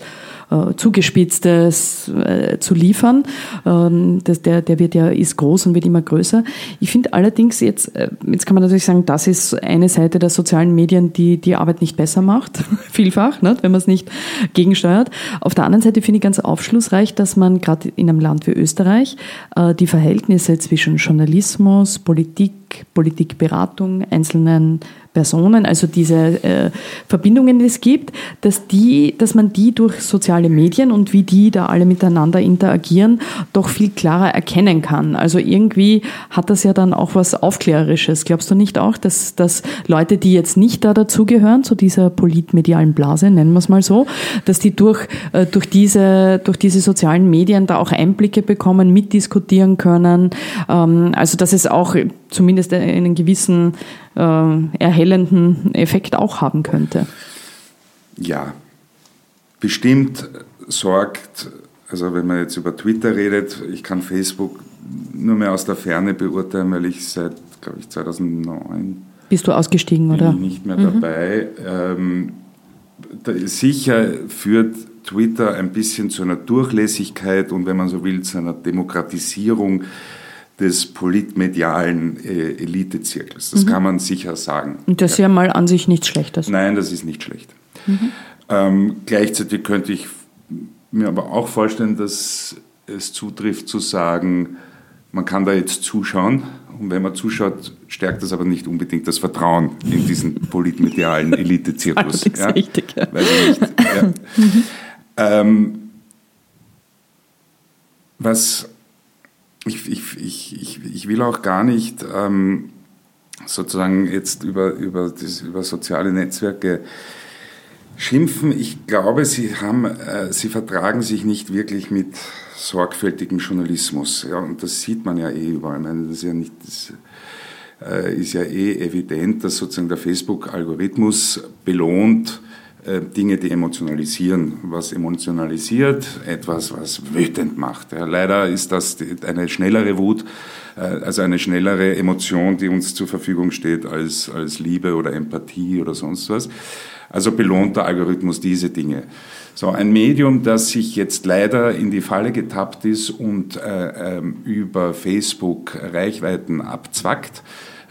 äh, zugespitztes äh, zu liefern. Ähm, das, der, der wird ja, ist groß und wird immer größer. Ich finde allerdings jetzt, äh, jetzt kann man natürlich sagen, das ist eine Seite der sozialen Medien, die die Arbeit nicht besser macht, vielfach, ne, wenn man es nicht gegensteuert. Auf der anderen Seite finde ich ganz aufschlussreich, dass man gerade in einem Land wie Österreich äh, die Verhältnisse zwischen Journalismus, Politik, Politikberatung einzelnen Personen, also diese äh, Verbindungen, die es gibt, dass, die, dass man die durch soziale Medien und wie die da alle miteinander interagieren, doch viel klarer erkennen kann. Also irgendwie hat das ja dann auch was Aufklärerisches. Glaubst du nicht auch, dass, dass Leute, die jetzt nicht da dazugehören, zu dieser politmedialen Blase, nennen wir es mal so, dass die durch, äh, durch, diese, durch diese sozialen Medien da auch Einblicke bekommen, mitdiskutieren können? Ähm, also dass es auch zumindest einen gewissen äh, erhellenden Effekt auch haben könnte. Ja, bestimmt sorgt, also wenn man jetzt über Twitter redet, ich kann Facebook nur mehr aus der Ferne beurteilen, weil ich seit, glaube ich, 2009 bist du ausgestiegen, oder? Bin nicht mehr mhm. dabei. Ähm, da, sicher führt Twitter ein bisschen zu einer Durchlässigkeit und wenn man so will, zu einer Demokratisierung des politmedialen äh, Elitezirkels. Das mhm. kann man sicher sagen. Und das ist ja mal an sich nichts Schlechtes. Nein, das ist nicht schlecht. Mhm. Ähm, gleichzeitig könnte ich mir aber auch vorstellen, dass es zutrifft zu sagen, man kann da jetzt zuschauen und wenn man zuschaut, stärkt das aber nicht unbedingt das Vertrauen in diesen politmedialen Elitezirkus. ja? richtig, ja. Weiß ich nicht. Ja. Mhm. Ähm, was ich, ich, ich, ich, will auch gar nicht ähm, sozusagen jetzt über, über, das, über soziale Netzwerke schimpfen. Ich glaube, sie, haben, äh, sie vertragen sich nicht wirklich mit sorgfältigem Journalismus. Ja, und das sieht man ja eh überall. Ich meine, das ist ja nicht... Das, äh, ist ja eh evident, dass sozusagen der Facebook-Algorithmus belohnt Dinge, die emotionalisieren. Was emotionalisiert, etwas, was wütend macht. Ja, leider ist das eine schnellere Wut, äh, also eine schnellere Emotion, die uns zur Verfügung steht als, als Liebe oder Empathie oder sonst was. Also belohnt der Algorithmus diese Dinge. So, ein Medium, das sich jetzt leider in die Falle getappt ist und äh, ähm, über Facebook Reichweiten abzwackt,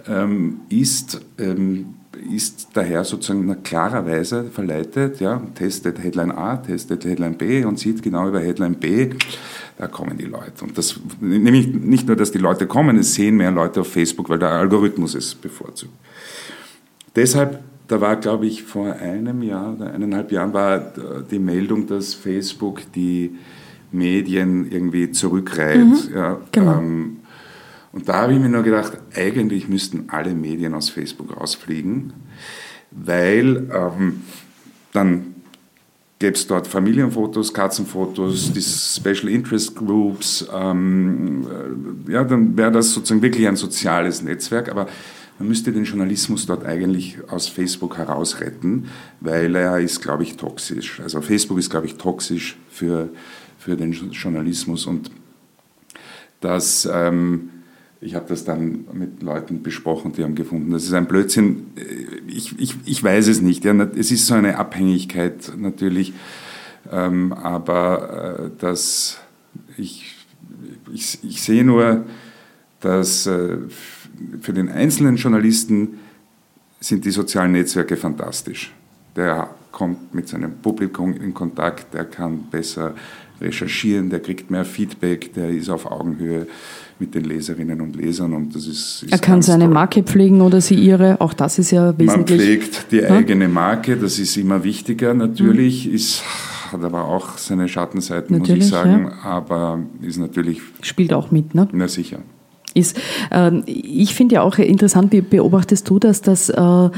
ähm, ist ähm, ist daher sozusagen klarerweise verleitet, ja, testet Headline A, testet Headline B und sieht genau über Headline B, da kommen die Leute. Und das, nämlich nicht nur, dass die Leute kommen, es sehen mehr Leute auf Facebook, weil der Algorithmus es bevorzugt. Deshalb, da war, glaube ich, vor einem Jahr oder eineinhalb Jahren war die Meldung, dass Facebook die Medien irgendwie zurückreiht. Mhm, ja, genau. Ähm, und da habe ich mir nur gedacht, eigentlich müssten alle Medien aus Facebook rausfliegen, weil ähm, dann gäbe es dort Familienfotos, Katzenfotos, die Special Interest Groups. Ähm, äh, ja, dann wäre das sozusagen wirklich ein soziales Netzwerk, aber man müsste den Journalismus dort eigentlich aus Facebook herausretten, weil er ist, glaube ich, toxisch. Also Facebook ist, glaube ich, toxisch für, für den Journalismus und das... Ähm, ich habe das dann mit Leuten besprochen, die haben gefunden, das ist ein Blödsinn. Ich, ich, ich weiß es nicht. Ja, es ist so eine Abhängigkeit natürlich, ähm, aber äh, das, ich, ich, ich sehe nur, dass äh, für den einzelnen Journalisten sind die sozialen Netzwerke fantastisch. Der kommt mit seinem Publikum in Kontakt, der kann besser recherchieren, der kriegt mehr Feedback, der ist auf Augenhöhe mit den Leserinnen und Lesern und das ist, ist Er kann seine toll. Marke pflegen oder sie ihre, auch das ist ja wesentlich. Man pflegt die eigene Marke, das ist immer wichtiger natürlich, mhm. ist, hat aber auch seine Schattenseiten, natürlich, muss ich sagen, ja. aber ist natürlich... Spielt auch mit, ne? Na sicher ist. Ähm, ich finde ja auch interessant, wie beobachtest du das, dass äh,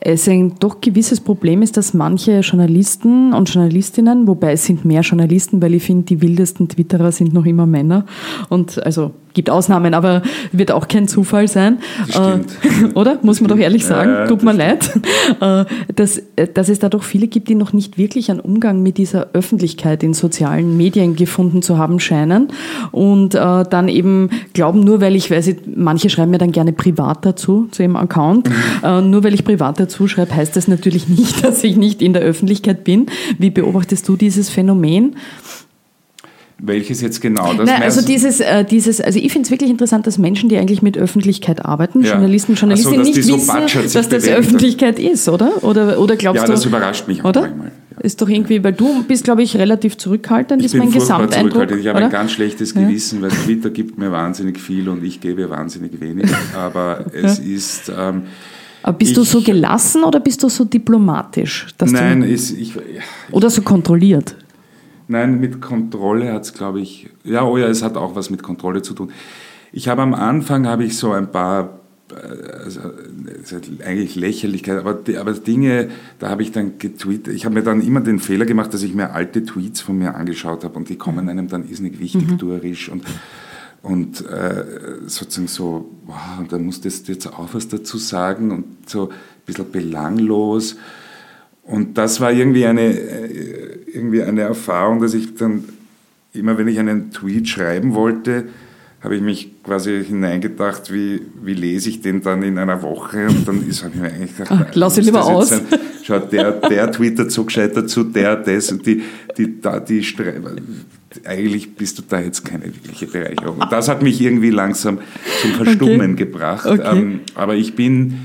es ein doch gewisses Problem ist, dass manche Journalisten und Journalistinnen, wobei es sind mehr Journalisten, weil ich finde, die wildesten Twitterer sind noch immer Männer und also gibt Ausnahmen, aber wird auch kein Zufall sein. Äh, oder? Muss man doch ehrlich sagen. Ja, Tut mir leid. Äh, dass, dass es da doch viele gibt, die noch nicht wirklich einen Umgang mit dieser Öffentlichkeit in sozialen Medien gefunden zu haben scheinen und äh, dann eben glauben, nur weil ich, weiß ich, manche schreiben mir dann gerne privat dazu, zu ihrem Account, mhm. äh, nur weil ich privat dazu schreibe, heißt das natürlich nicht, dass ich nicht in der Öffentlichkeit bin. Wie beobachtest du dieses Phänomen? Welches jetzt genau? Das Nein, also dieses, äh, dieses, also ich finde es wirklich interessant, dass Menschen, die eigentlich mit Öffentlichkeit arbeiten, ja. Journalisten, Journalistinnen so, nicht so wissen, dass das Öffentlichkeit ist, oder? Oder, oder glaubst ja, du? Ja, das überrascht mich oder? manchmal. Ja. Ist doch irgendwie, weil du bist, glaube ich, relativ zurückhaltend, ich ist mein Gesamteindruck. Ich habe oder? ein ganz schlechtes Gewissen, weil Twitter gibt mir wahnsinnig viel und ich gebe wahnsinnig wenig. Aber es ist... Ähm, aber bist ich, du so gelassen oder bist du so diplomatisch? nein, ist, ich, oder so kontrolliert? Nein, mit Kontrolle hat es, glaube ich, ja, oh ja, es hat auch was mit Kontrolle zu tun. Ich habe am Anfang, habe ich so ein paar, äh, also, eigentlich Lächerlichkeit, aber, aber Dinge, da habe ich dann getweetet, ich habe mir dann immer den Fehler gemacht, dass ich mir alte Tweets von mir angeschaut habe und die kommen einem dann irrsinnig wichtig mhm. durch und und äh, sozusagen so, wow, dann musstest du jetzt auch was dazu sagen und so ein bisschen belanglos. Und das war irgendwie eine, äh, irgendwie eine Erfahrung, dass ich dann immer, wenn ich einen Tweet schreiben wollte, habe ich mich quasi hineingedacht, wie, wie lese ich den dann in einer Woche? Und dann ist, habe ich mir eigentlich gedacht, Ach, lass ihn lieber aus. Sein, schau, der, der Tweet dazu gescheit dazu, der, das und die, die, die, die eigentlich bist du da jetzt keine wirkliche Bereicherung. Und das hat mich irgendwie langsam zum Verstummen okay. gebracht. Okay. Ähm, aber ich bin,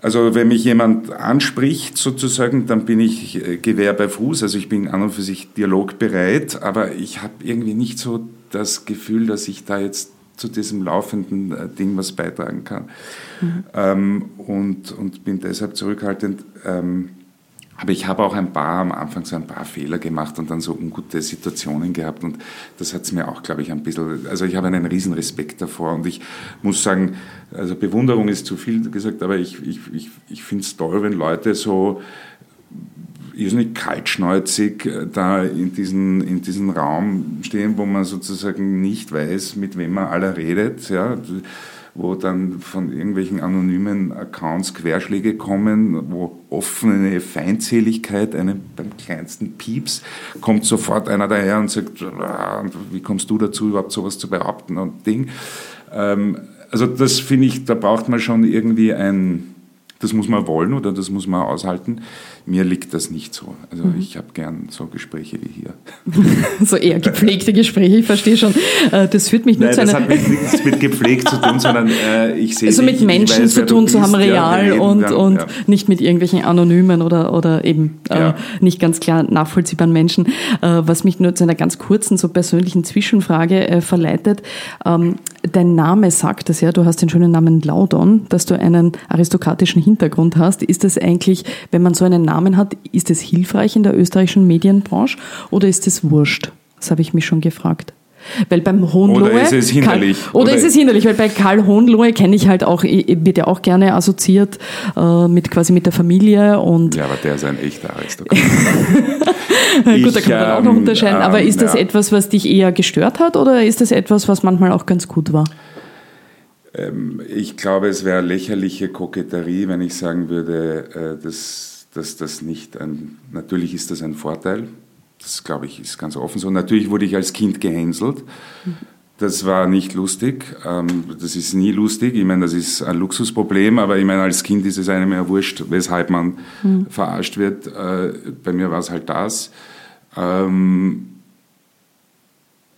also wenn mich jemand anspricht sozusagen, dann bin ich äh, Gewehr bei Fuß. Also ich bin an und für sich dialogbereit, aber ich habe irgendwie nicht so das Gefühl, dass ich da jetzt zu diesem laufenden äh, Ding was beitragen kann. Mhm. Ähm, und, und bin deshalb zurückhaltend. Ähm, aber ich habe auch ein paar am Anfang so ein paar Fehler gemacht und dann so ungute Situationen gehabt und das hat es mir auch, glaube ich, ein bisschen, also ich habe einen riesen Respekt davor und ich muss sagen, also Bewunderung ist zu viel gesagt, aber ich, ich, ich, ich finde es toll, wenn Leute so irrsinnig kaltschneuzig äh, da in diesen, in diesen Raum stehen, wo man sozusagen nicht weiß, mit wem man aller redet, ja wo dann von irgendwelchen anonymen Accounts Querschläge kommen, wo offene Feindseligkeit, einem, beim kleinsten Pieps, kommt sofort einer daher und sagt, ah, wie kommst du dazu, überhaupt sowas zu behaupten und Ding. Ähm, also das finde ich, da braucht man schon irgendwie ein, das muss man wollen oder das muss man aushalten. Mir liegt das nicht so. Also mhm. ich habe gern so Gespräche wie hier. so eher gepflegte Gespräche, ich verstehe schon. Äh, das führt mich nur Nein, zu einer... das hat nichts mit gepflegt zu tun, sondern äh, ich sehe Also mit Menschen weiß, zu tun zu haben, real ja, und, ja, und ja. nicht mit irgendwelchen anonymen oder, oder eben äh, nicht ganz klar nachvollziehbaren Menschen. Äh, was mich nur zu einer ganz kurzen, so persönlichen Zwischenfrage äh, verleitet. Ähm, dein Name sagt es ja, du hast den schönen Namen Laudon, dass du einen aristokratischen Hintergrund hast. Ist das eigentlich, wenn man so einen Namen hat, ist es hilfreich in der österreichischen Medienbranche oder ist es wurscht? Das habe ich mich schon gefragt. Weil beim Hohenlohe. Oder ist es hinderlich? Karl, oder, oder, ist es hinderlich? Weil bei Karl Hohenlohe kenne ich halt auch, wird ja auch gerne assoziiert äh, mit quasi mit der Familie und. Ja, aber der ist ein echter Aristokrat. Gut, da kann man auch noch ähm, unterscheiden. aber ist das ja. etwas, was dich eher gestört hat oder ist das etwas, was manchmal auch ganz gut war? Ähm, ich glaube, es wäre lächerliche Koketterie, wenn ich sagen würde, äh, dass, dass das nicht ein. Natürlich ist das ein Vorteil das, glaube ich, ist ganz offen so. Natürlich wurde ich als Kind gehänselt. Das war nicht lustig. Ähm, das ist nie lustig. Ich meine, das ist ein Luxusproblem, aber ich meine, als Kind ist es einem ja wurscht, weshalb man mhm. verarscht wird. Äh, bei mir war es halt das. Ähm,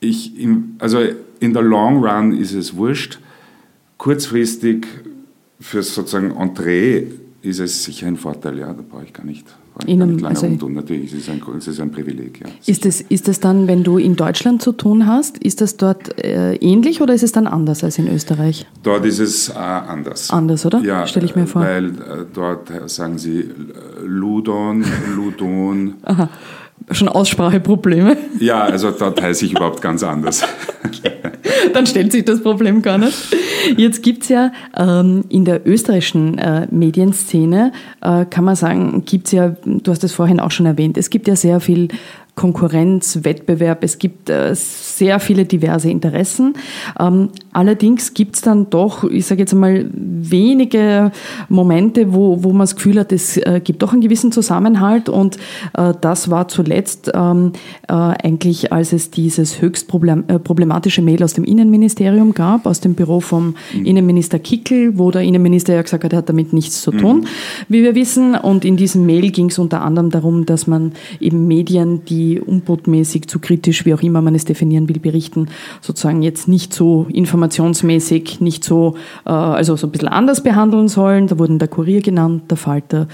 ich, also in der Long Run ist es wurscht. Kurzfristig fürs sozusagen Entree ist es sicher ein Vorteil, ja, da brauche ich gar nicht in einem, also umtun. Natürlich ist es ein, ist es ein Privileg. Ja. Ist es, ist es dann, wenn du in Deutschland zu tun hast, ist das dort äh, ähnlich oder ist es dann anders als in Österreich? Dort ist es äh, anders. Anders, oder? Ja, stelle ich mir vor. Weil äh, dort sagen sie Ludon, Ludon. Aha. Schon Ausspracheprobleme? Ja, also dort heiße ich überhaupt ganz anders. Dann stellt sich das Problem gar nicht. Jetzt gibt's ja ähm, in der österreichischen äh, Medienszene, äh, kann man sagen, gibt's ja, du hast es vorhin auch schon erwähnt, es gibt ja sehr viel Konkurrenz, Wettbewerb. Es gibt äh, sehr viele diverse Interessen. Ähm, allerdings gibt es dann doch, ich sage jetzt einmal, wenige Momente, wo, wo man das Gefühl hat, es äh, gibt doch einen gewissen Zusammenhalt. Und äh, das war zuletzt ähm, eigentlich, als es dieses höchst problematische Mail aus dem Innenministerium gab, aus dem Büro vom mhm. Innenminister Kickel, wo der Innenminister ja gesagt hat, er hat damit nichts zu tun, mhm. wie wir wissen. Und in diesem Mail ging es unter anderem darum, dass man eben Medien, die die unbotmäßig, zu kritisch, wie auch immer man es definieren will, berichten, sozusagen jetzt nicht so informationsmäßig, nicht so, äh, also so ein bisschen anders behandeln sollen. Da wurden der Kurier genannt, der Falter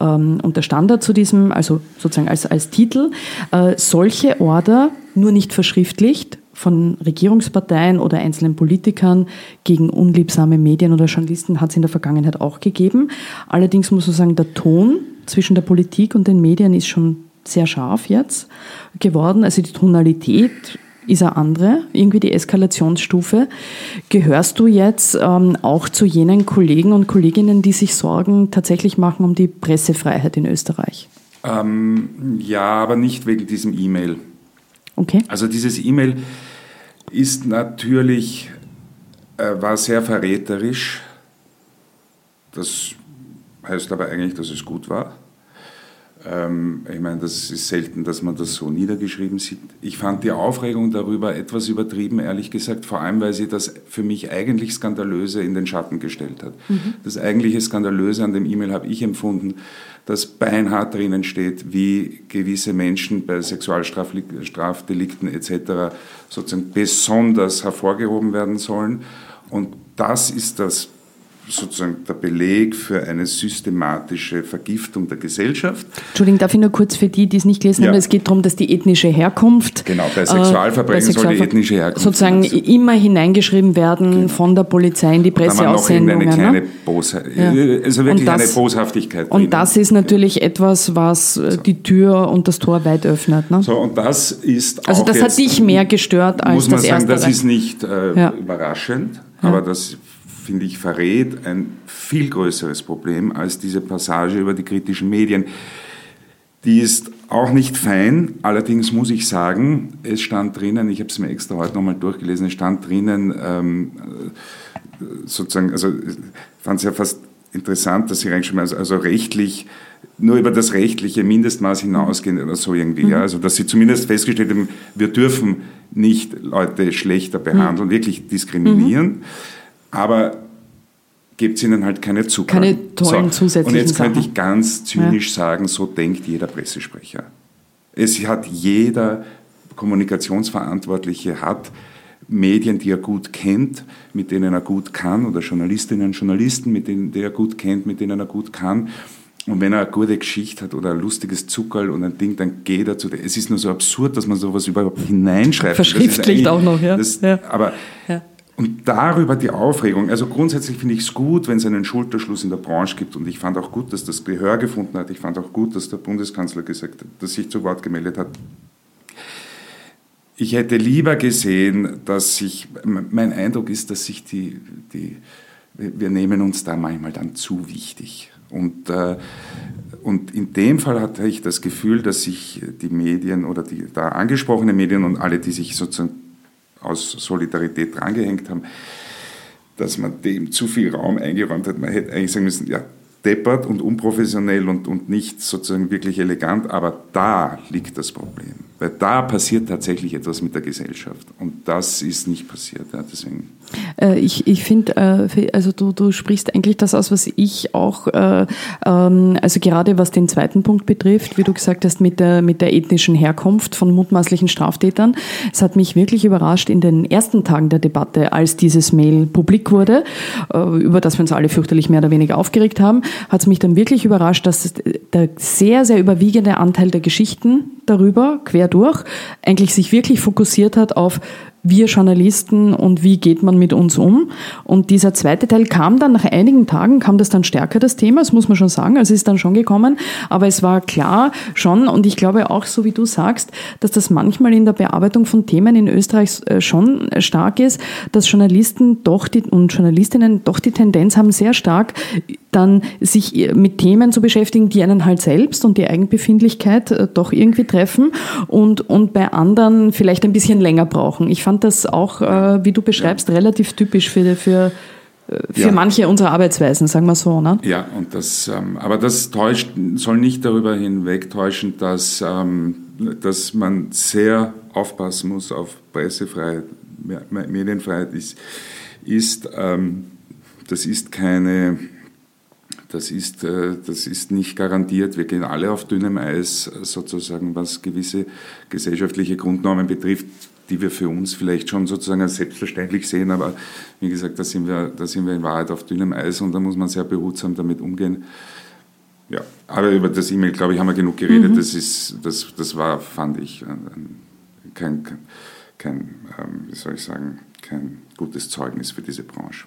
ähm, und der Standard zu diesem, also sozusagen als, als Titel. Äh, solche Order, nur nicht verschriftlicht, von Regierungsparteien oder einzelnen Politikern gegen unliebsame Medien oder Journalisten hat es in der Vergangenheit auch gegeben. Allerdings muss man sagen, der Ton zwischen der Politik und den Medien ist schon sehr scharf jetzt geworden. Also die Tonalität ist eine andere, irgendwie die Eskalationsstufe. Gehörst du jetzt ähm, auch zu jenen Kollegen und Kolleginnen, die sich Sorgen tatsächlich machen um die Pressefreiheit in Österreich? Ähm, ja, aber nicht wegen diesem E-Mail. Okay. Also dieses E-Mail ist natürlich, äh, war sehr verräterisch. Das heißt aber eigentlich, dass es gut war. Ähm, ich meine, das ist selten, dass man das so niedergeschrieben sieht. Ich fand die Aufregung darüber etwas übertrieben, ehrlich gesagt, vor allem, weil sie das für mich eigentlich Skandalöse in den Schatten gestellt hat. Mhm. Das eigentliche Skandalöse an dem E-Mail habe ich empfunden, dass beinhart drinnen steht, wie gewisse Menschen bei Sexualstrafdelikten etc. sozusagen besonders hervorgehoben werden sollen. Und das ist das sozusagen der Beleg für eine systematische Vergiftung der Gesellschaft. Entschuldigung, darf ich nur kurz für die, die es nicht gelesen ja. haben, es geht darum, dass die ethnische Herkunft. Genau, bei Sexualverbrechen äh, bei soll die ethnische Herkunft. Sozusagen also, immer hineingeschrieben werden genau. von der Polizei in die Presseaussendungen. Eine kleine, Bosha ja. also wirklich das, eine Boshaftigkeit. Und das ist natürlich etwas, was äh, so. die Tür und das Tor weit öffnet. Ne? So, und das ist Also das hat dich mehr gestört als muss man das sagen, Das ist nicht äh, überraschend, aber das finde ich, verrät ein viel größeres Problem als diese Passage über die kritischen Medien. Die ist auch nicht fein, allerdings muss ich sagen, es stand drinnen, ich habe es mir extra heute nochmal durchgelesen, es stand drinnen, ähm, sozusagen, also ich fand es ja fast interessant, dass sie reingeschrieben also, also rechtlich, nur über das rechtliche Mindestmaß hinausgehen oder so irgendwie. Mhm. Ja. Also dass sie zumindest festgestellt haben, wir dürfen nicht Leute schlechter behandeln, mhm. wirklich diskriminieren. Mhm aber gibt es ihnen halt keine Zugang. Keine tollen so. zusätzlichen Und jetzt könnte ich ganz zynisch ja. sagen, so denkt jeder Pressesprecher. Es hat jeder Kommunikationsverantwortliche hat Medien, die er gut kennt, mit denen er gut kann, oder Journalistinnen und Journalisten, mit denen die er gut kennt, mit denen er gut kann. Und wenn er eine gute Geschichte hat oder ein lustiges Zuckerl und ein Ding, dann geht er zu der. Es ist nur so absurd, dass man sowas überhaupt hineinschreibt. Verschriftlicht auch noch, ja. Das, ja. Aber ja. Und darüber die Aufregung. Also grundsätzlich finde ich es gut, wenn es einen Schulterschluss in der Branche gibt. Und ich fand auch gut, dass das Gehör gefunden hat. Ich fand auch gut, dass der Bundeskanzler gesagt hat, dass sich zu Wort gemeldet hat. Ich hätte lieber gesehen, dass sich, mein Eindruck ist, dass sich die, die wir nehmen uns da manchmal dann zu wichtig. Und, äh, und in dem Fall hatte ich das Gefühl, dass sich die Medien oder die da angesprochenen Medien und alle, die sich sozusagen aus Solidarität drangehängt haben, dass man dem zu viel Raum eingeräumt hat. Man hätte eigentlich sagen müssen, ja, deppert und unprofessionell und, und nicht sozusagen wirklich elegant, aber da liegt das Problem. Weil da passiert tatsächlich etwas mit der Gesellschaft und das ist nicht passiert. Ja, deswegen. Äh, ich ich finde, äh, also du, du sprichst eigentlich das aus, was ich auch, äh, ähm, also gerade was den zweiten Punkt betrifft, wie du gesagt hast, mit der, mit der ethnischen Herkunft von mutmaßlichen Straftätern. Es hat mich wirklich überrascht in den ersten Tagen der Debatte, als dieses Mail publik wurde, über das wir uns alle fürchterlich mehr oder weniger aufgeregt haben, hat es mich dann wirklich überrascht, dass der sehr, sehr überwiegende Anteil der Geschichten darüber, quer durch, eigentlich sich wirklich fokussiert hat auf wir Journalisten und wie geht man mit uns um. Und dieser zweite Teil kam dann nach einigen Tagen, kam das dann stärker, das Thema, das muss man schon sagen, also es ist dann schon gekommen, aber es war klar schon und ich glaube auch, so wie du sagst, dass das manchmal in der Bearbeitung von Themen in Österreich äh, schon stark ist, dass Journalisten doch die, und Journalistinnen doch die Tendenz haben, sehr stark dann sich mit Themen zu beschäftigen, die einen halt selbst und die Eigenbefindlichkeit äh, doch irgendwie treffen und, und bei anderen vielleicht ein bisschen länger brauchen. Ich fand fand das auch, äh, wie du beschreibst, ja. relativ typisch für, für, äh, für ja. manche unserer Arbeitsweisen, sagen wir so. Ne? Ja, und das, ähm, aber das täuscht, soll nicht darüber hinwegtäuschen, dass, ähm, dass man sehr aufpassen muss auf Pressefreiheit, Medienfreiheit ist, ist ähm, das ist keine, das ist, äh, das ist nicht garantiert. Wir gehen alle auf dünnem Eis, sozusagen, was gewisse gesellschaftliche Grundnormen betrifft die wir für uns vielleicht schon sozusagen als selbstverständlich sehen, aber wie gesagt, da sind wir, da sind wir in Wahrheit auf dünnem Eis und da muss man sehr behutsam damit umgehen. Ja, aber über das E-Mail, glaube ich, haben wir genug geredet. Mhm. Das, ist, das, das war, fand ich, kein, kein, kein ähm, wie soll ich sagen, kein gutes Zeugnis für diese Branche.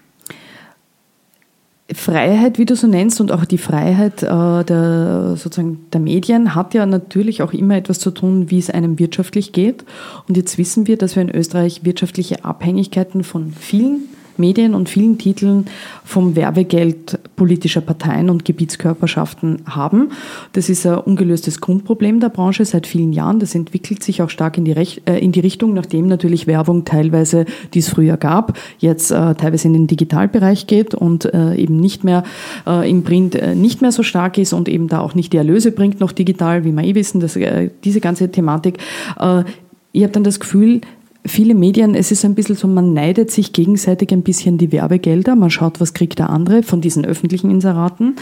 Freiheit, wie du so nennst, und auch die Freiheit äh, der, sozusagen der Medien hat ja natürlich auch immer etwas zu tun, wie es einem wirtschaftlich geht. Und jetzt wissen wir, dass wir in Österreich wirtschaftliche Abhängigkeiten von vielen Medien und vielen Titeln vom Werbegeld politischer Parteien und Gebietskörperschaften haben. Das ist ein ungelöstes Grundproblem der Branche seit vielen Jahren. Das entwickelt sich auch stark in die, Rech äh, in die Richtung, nachdem natürlich Werbung teilweise, die es früher gab, jetzt äh, teilweise in den Digitalbereich geht und äh, eben nicht mehr äh, im Print äh, nicht mehr so stark ist und eben da auch nicht die Erlöse bringt, noch digital, wie wir eh wissen, dass, äh, diese ganze Thematik. ich habe dann das Gefühl, viele Medien, es ist ein bisschen so, man neidet sich gegenseitig ein bisschen die Werbegelder, man schaut, was kriegt der andere von diesen öffentlichen Inseraten.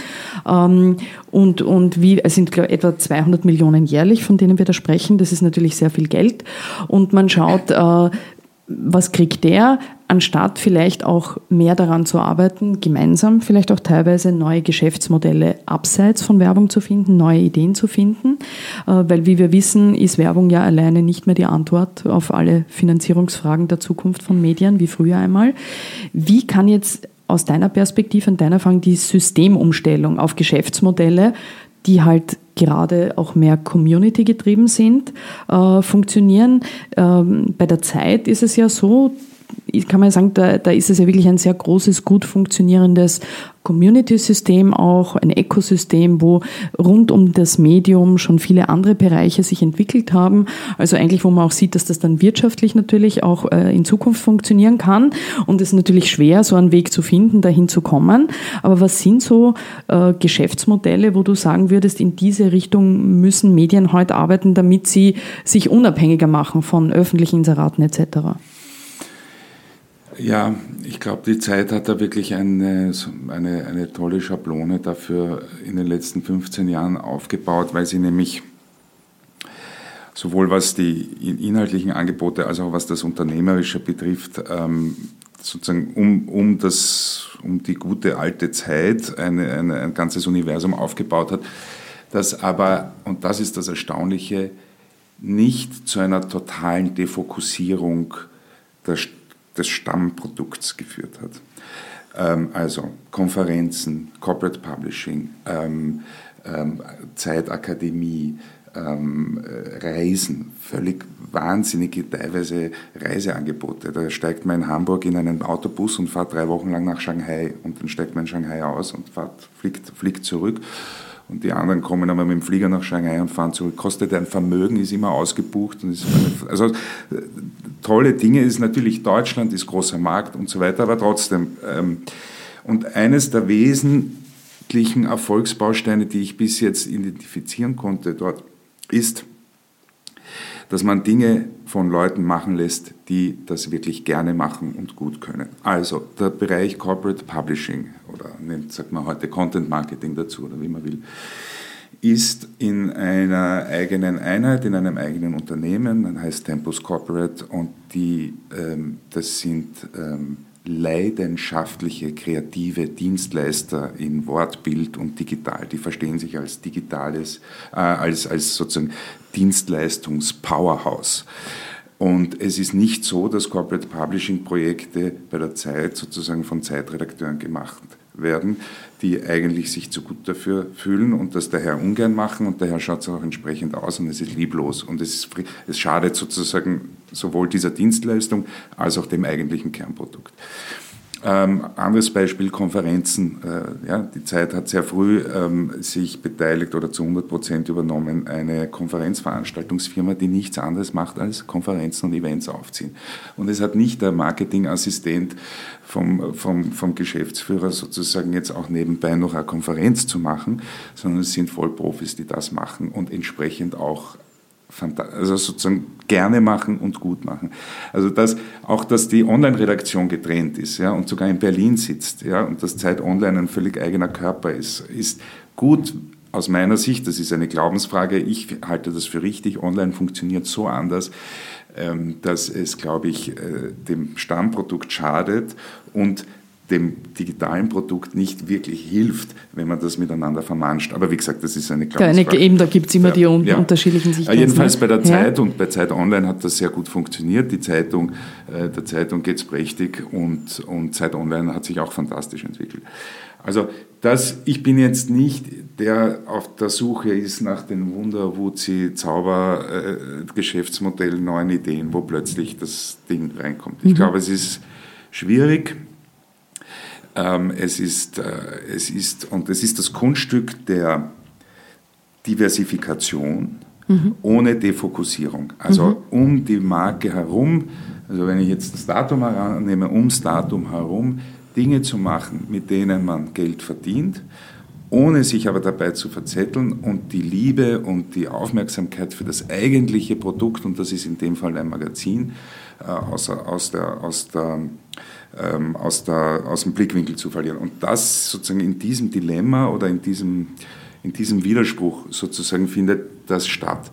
Ähm, und, und wie, es sind glaub, etwa 200 Millionen jährlich, von denen wir da sprechen, das ist natürlich sehr viel Geld. Und man schaut, äh, was kriegt der, anstatt vielleicht auch mehr daran zu arbeiten, gemeinsam vielleicht auch teilweise neue Geschäftsmodelle abseits von Werbung zu finden, neue Ideen zu finden, äh, weil wie wir wissen, ist Werbung ja alleine nicht mehr die Antwort auf alle Finanzierungsfragen der Zukunft von Medien, wie früher einmal. Wie kann jetzt aus deiner Perspektive und deiner Erfahrung die Systemumstellung auf Geschäftsmodelle die halt gerade auch mehr Community getrieben sind, äh, funktionieren. Ähm, bei der Zeit ist es ja so, kann man sagen, da, da ist es ja wirklich ein sehr großes, gut funktionierendes Community-System auch, ein Ökosystem, wo rund um das Medium schon viele andere Bereiche sich entwickelt haben. Also eigentlich, wo man auch sieht, dass das dann wirtschaftlich natürlich auch äh, in Zukunft funktionieren kann. Und es ist natürlich schwer, so einen Weg zu finden, dahin zu kommen. Aber was sind so äh, Geschäftsmodelle, wo du sagen würdest, in diese Richtung müssen Medien heute arbeiten, damit sie sich unabhängiger machen von öffentlichen Inseraten etc.? Ja, ich glaube, die Zeit hat da wirklich eine, eine, eine tolle Schablone dafür in den letzten 15 Jahren aufgebaut, weil sie nämlich sowohl was die inhaltlichen Angebote als auch was das Unternehmerische betrifft, ähm, sozusagen um, um, das, um die gute alte Zeit eine, eine, ein ganzes Universum aufgebaut hat, das aber, und das ist das Erstaunliche, nicht zu einer totalen Defokussierung der des Stammprodukts geführt hat. Ähm, also Konferenzen, Corporate Publishing, ähm, ähm, Zeitakademie, ähm, Reisen, völlig wahnsinnige teilweise Reiseangebote. Da steigt man in Hamburg in einen Autobus und fährt drei Wochen lang nach Shanghai und dann steigt man in Shanghai aus und fährt, fliegt, fliegt zurück und die anderen kommen aber mit dem Flieger nach Shanghai und fahren zurück. Kostet ein Vermögen, ist immer ausgebucht. Und ist also tolle Dinge ist natürlich Deutschland, ist großer Markt und so weiter, aber trotzdem. Ähm, und eines der wesentlichen Erfolgsbausteine, die ich bis jetzt identifizieren konnte dort, ist, dass man Dinge von Leuten machen lässt, die das wirklich gerne machen und gut können. Also der Bereich Corporate Publishing oder nennt, sagt man heute Content Marketing dazu oder wie man will, ist in einer eigenen Einheit, in einem eigenen Unternehmen, das heißt Tempus Corporate und die, ähm, das sind ähm, leidenschaftliche, kreative Dienstleister in Wort, Bild und digital. Die verstehen sich als digitales, äh, als, als sozusagen Dienstleistungs-Powerhouse. Und es ist nicht so, dass Corporate Publishing Projekte bei der Zeit sozusagen von Zeitredakteuren gemacht werden, die eigentlich sich zu gut dafür fühlen und das daher ungern machen und daher schaut es auch entsprechend aus und es ist lieblos und es, ist, es schadet sozusagen sowohl dieser Dienstleistung als auch dem eigentlichen Kernprodukt. Ähm, anderes Beispiel, Konferenzen. Äh, ja, die Zeit hat sehr früh ähm, sich beteiligt oder zu 100 Prozent übernommen, eine Konferenzveranstaltungsfirma, die nichts anderes macht als Konferenzen und Events aufziehen. Und es hat nicht der Marketingassistent vom, vom, vom Geschäftsführer sozusagen jetzt auch nebenbei noch eine Konferenz zu machen, sondern es sind Vollprofis, die das machen und entsprechend auch also sozusagen gerne machen und gut machen. Also dass, auch, dass die Online-Redaktion getrennt ist ja, und sogar in Berlin sitzt ja, und dass Zeit Online ein völlig eigener Körper ist, ist gut aus meiner Sicht. Das ist eine Glaubensfrage. Ich halte das für richtig. Online funktioniert so anders, ähm, dass es, glaube ich, äh, dem Stammprodukt schadet und dem digitalen Produkt nicht wirklich hilft, wenn man das miteinander vermanscht. Aber wie gesagt, das ist eine Keine, Eben, da gibt es immer die ja. unterschiedlichen Sichtweisen. Jedenfalls bei der Zeit ja. und bei Zeit Online hat das sehr gut funktioniert. Die Zeitung, äh, der Zeitung geht es prächtig und, und Zeit Online hat sich auch fantastisch entwickelt. Also das, ich bin jetzt nicht der auf der Suche ist nach den Wunder-Wuzi, Zauber-Geschäftsmodellen, äh, neuen Ideen, wo plötzlich das Ding reinkommt. Ich mhm. glaube, es ist schwierig es, ist, äh, es ist, und es ist das Kunststück der Diversifikation mhm. ohne Defokussierung. Also mhm. um die Marke herum, also wenn ich jetzt das Datum herannehme, ums Datum herum Dinge zu machen, mit denen man Geld verdient, ohne sich aber dabei zu verzetteln und die Liebe und die Aufmerksamkeit für das eigentliche Produkt, und das ist in dem Fall ein Magazin, äh, aus, aus, der, aus, der, ähm, aus, der, aus dem Blickwinkel zu verlieren. Und das sozusagen in diesem Dilemma oder in diesem, in diesem Widerspruch sozusagen findet das statt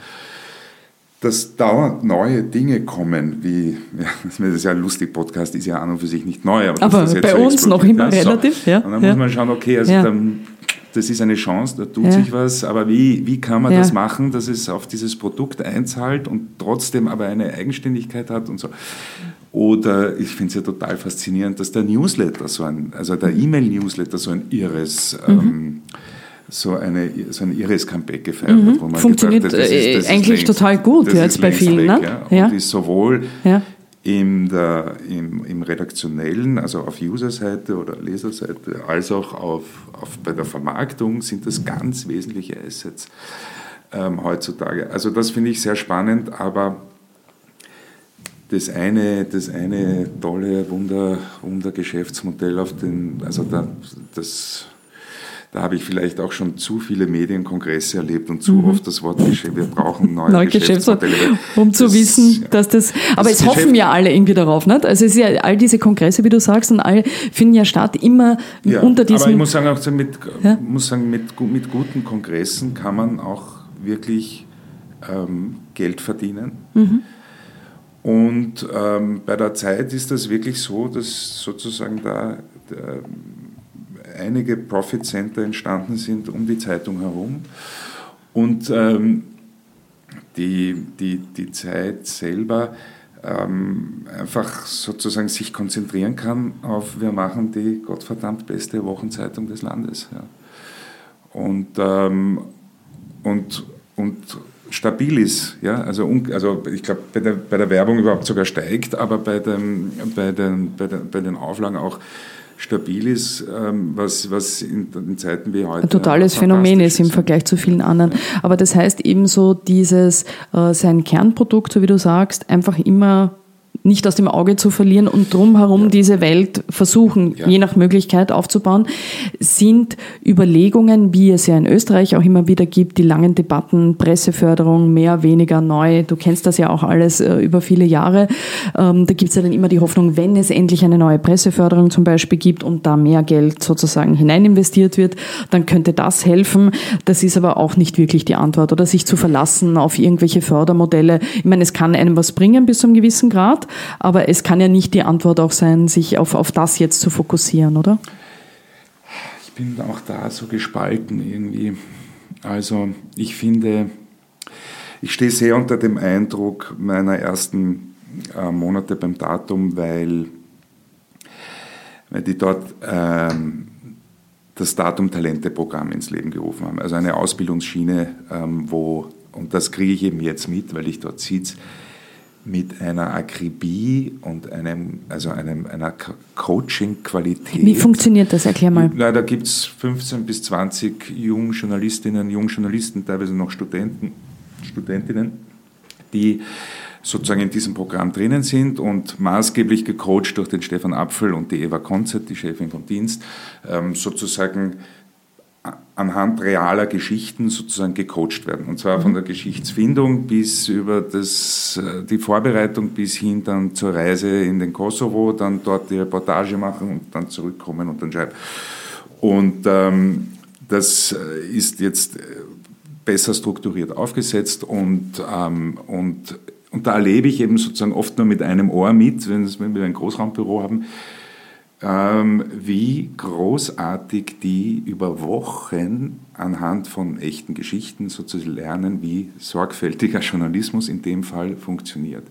dass dauernd neue Dinge kommen, wie, ja, das ist ja ein lustig, Podcast ist ja an und für sich nicht neu. Aber, aber bei so uns noch immer ja, relativ, ja. Und dann ja. muss man schauen, okay, also ja. dann, das ist eine Chance, da tut sich was, aber wie, wie kann man das machen, dass es auf dieses Produkt einzahlt und trotzdem aber eine Eigenständigkeit hat und so. Oder ich finde es ja total faszinierend, dass der Newsletter so ein, also der E-Mail-Newsletter so ein irres mhm. ähm, so, eine, so ein Iris-Comeback gefeiert mhm. hat. Wo man Funktioniert gedacht, das ist, das eigentlich längst, total gut jetzt bei vielen. Weg, ne? ja? ja. Und ist sowohl ja. in der, im, im redaktionellen, also auf User-Seite oder Leserseite, als auch auf, auf, bei der Vermarktung sind das ganz wesentliche Assets ähm, heutzutage. Also das finde ich sehr spannend, aber das eine, das eine tolle Wunder, Wundergeschäftsmodell auf den, also da, das da habe ich vielleicht auch schon zu viele Medienkongresse erlebt und zu mhm. oft das Wort Geschäft. Wir brauchen neue, neue Geschäftsmodelle. Um zu das, wissen, dass das, aber das es Geschäft hoffen ja alle irgendwie darauf, nicht? Also es ist ja all diese Kongresse, wie du sagst, und all finden ja statt immer ja, unter diesem. Aber ich muss sagen, auch mit, ja? muss sagen, mit, mit guten Kongressen kann man auch wirklich ähm, Geld verdienen. Mhm. Und ähm, bei der Zeit ist das wirklich so, dass sozusagen da der, einige Profit Center entstanden sind um die Zeitung herum. Und ähm, die, die, die Zeit selber ähm, einfach sozusagen sich konzentrieren kann auf, wir machen die gottverdammt beste Wochenzeitung des Landes. Ja. Und, ähm, und, und stabil ist. Ja? Also, also ich glaube, bei der, bei der Werbung überhaupt sogar steigt, aber bei, dem, bei, den, bei, den, bei den Auflagen auch stabil ist, ähm, was, was in, in Zeiten wie heute. Ein totales Phänomen ist im Vergleich zu vielen anderen. Aber das heißt ebenso dieses, äh, sein Kernprodukt, so wie du sagst, einfach immer nicht aus dem Auge zu verlieren und drumherum ja. diese Welt versuchen, ja. je nach Möglichkeit aufzubauen, sind Überlegungen, wie es ja in Österreich auch immer wieder gibt, die langen Debatten, Presseförderung, mehr, weniger, neu. Du kennst das ja auch alles äh, über viele Jahre. Ähm, da gibt es ja dann immer die Hoffnung, wenn es endlich eine neue Presseförderung zum Beispiel gibt und da mehr Geld sozusagen hinein investiert wird, dann könnte das helfen. Das ist aber auch nicht wirklich die Antwort. Oder sich zu verlassen auf irgendwelche Fördermodelle. Ich meine, es kann einem was bringen bis zu einem gewissen Grad, aber es kann ja nicht die Antwort auch sein, sich auf, auf das jetzt zu fokussieren, oder? Ich bin auch da so gespalten irgendwie. Also ich finde, ich stehe sehr unter dem Eindruck meiner ersten äh, Monate beim Datum, weil, weil die dort ähm, das Datum-Talente-Programm ins Leben gerufen haben. Also eine Ausbildungsschiene, ähm, wo, und das kriege ich eben jetzt mit, weil ich dort sitze, mit einer Akribie und einem, also einem, einer Coaching-Qualität. Wie funktioniert das? Erklär mal. Na, da gibt es 15 bis 20 Jungjournalistinnen, Jungjournalisten, teilweise noch Studenten, Studentinnen, die sozusagen in diesem Programm drinnen sind und maßgeblich gecoacht durch den Stefan Apfel und die Eva Konzert, die Chefin vom Dienst, ähm, sozusagen anhand realer Geschichten sozusagen gecoacht werden. Und zwar von der Geschichtsfindung bis über das, äh, die Vorbereitung bis hin dann zur Reise in den Kosovo, dann dort die Reportage machen und dann zurückkommen und dann schreiben. Und ähm, das äh, ist jetzt äh, besser strukturiert aufgesetzt und, ähm, und, und da erlebe ich eben sozusagen oft nur mit einem Ohr mit, wenn wir ein Großraumbüro haben, ähm, wie großartig die über Wochen anhand von echten Geschichten sozusagen lernen, wie sorgfältiger Journalismus in dem Fall funktioniert.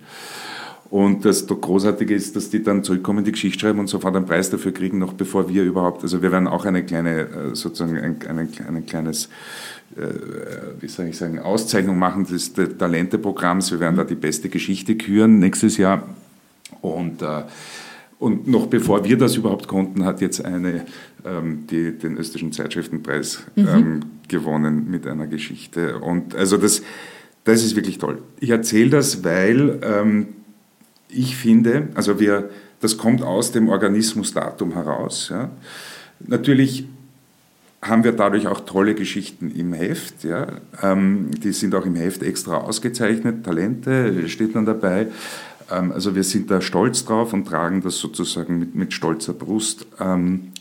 Und das Großartige ist, dass die dann zurückkommen, die Geschichte schreiben und sofort einen Preis dafür kriegen, noch bevor wir überhaupt, also wir werden auch eine kleine, äh, sozusagen ein, ein, ein kleines, äh, wie soll ich sagen, Auszeichnung machen des Talente-Programms. Wir werden da die beste Geschichte küren nächstes Jahr. Und äh, Und noch bevor wir das überhaupt konnten, hat jetzt eine ähm, die, den österreichischen Zeitschriftenpreis mhm. ähm, gewonnen mit einer Geschichte. Und also das, das ist wirklich toll. Ich erzähle das, weil ähm, ich finde, also wir, das kommt aus dem Organismusdatum heraus. Ja. Natürlich haben wir dadurch auch tolle Geschichten im Heft. Ja. Ähm, die sind auch im Heft extra ausgezeichnet. Talente steht dann dabei. Ähm, also wir sind da stolz drauf und tragen das sozusagen mit, mit stolzer Brust. Ähm,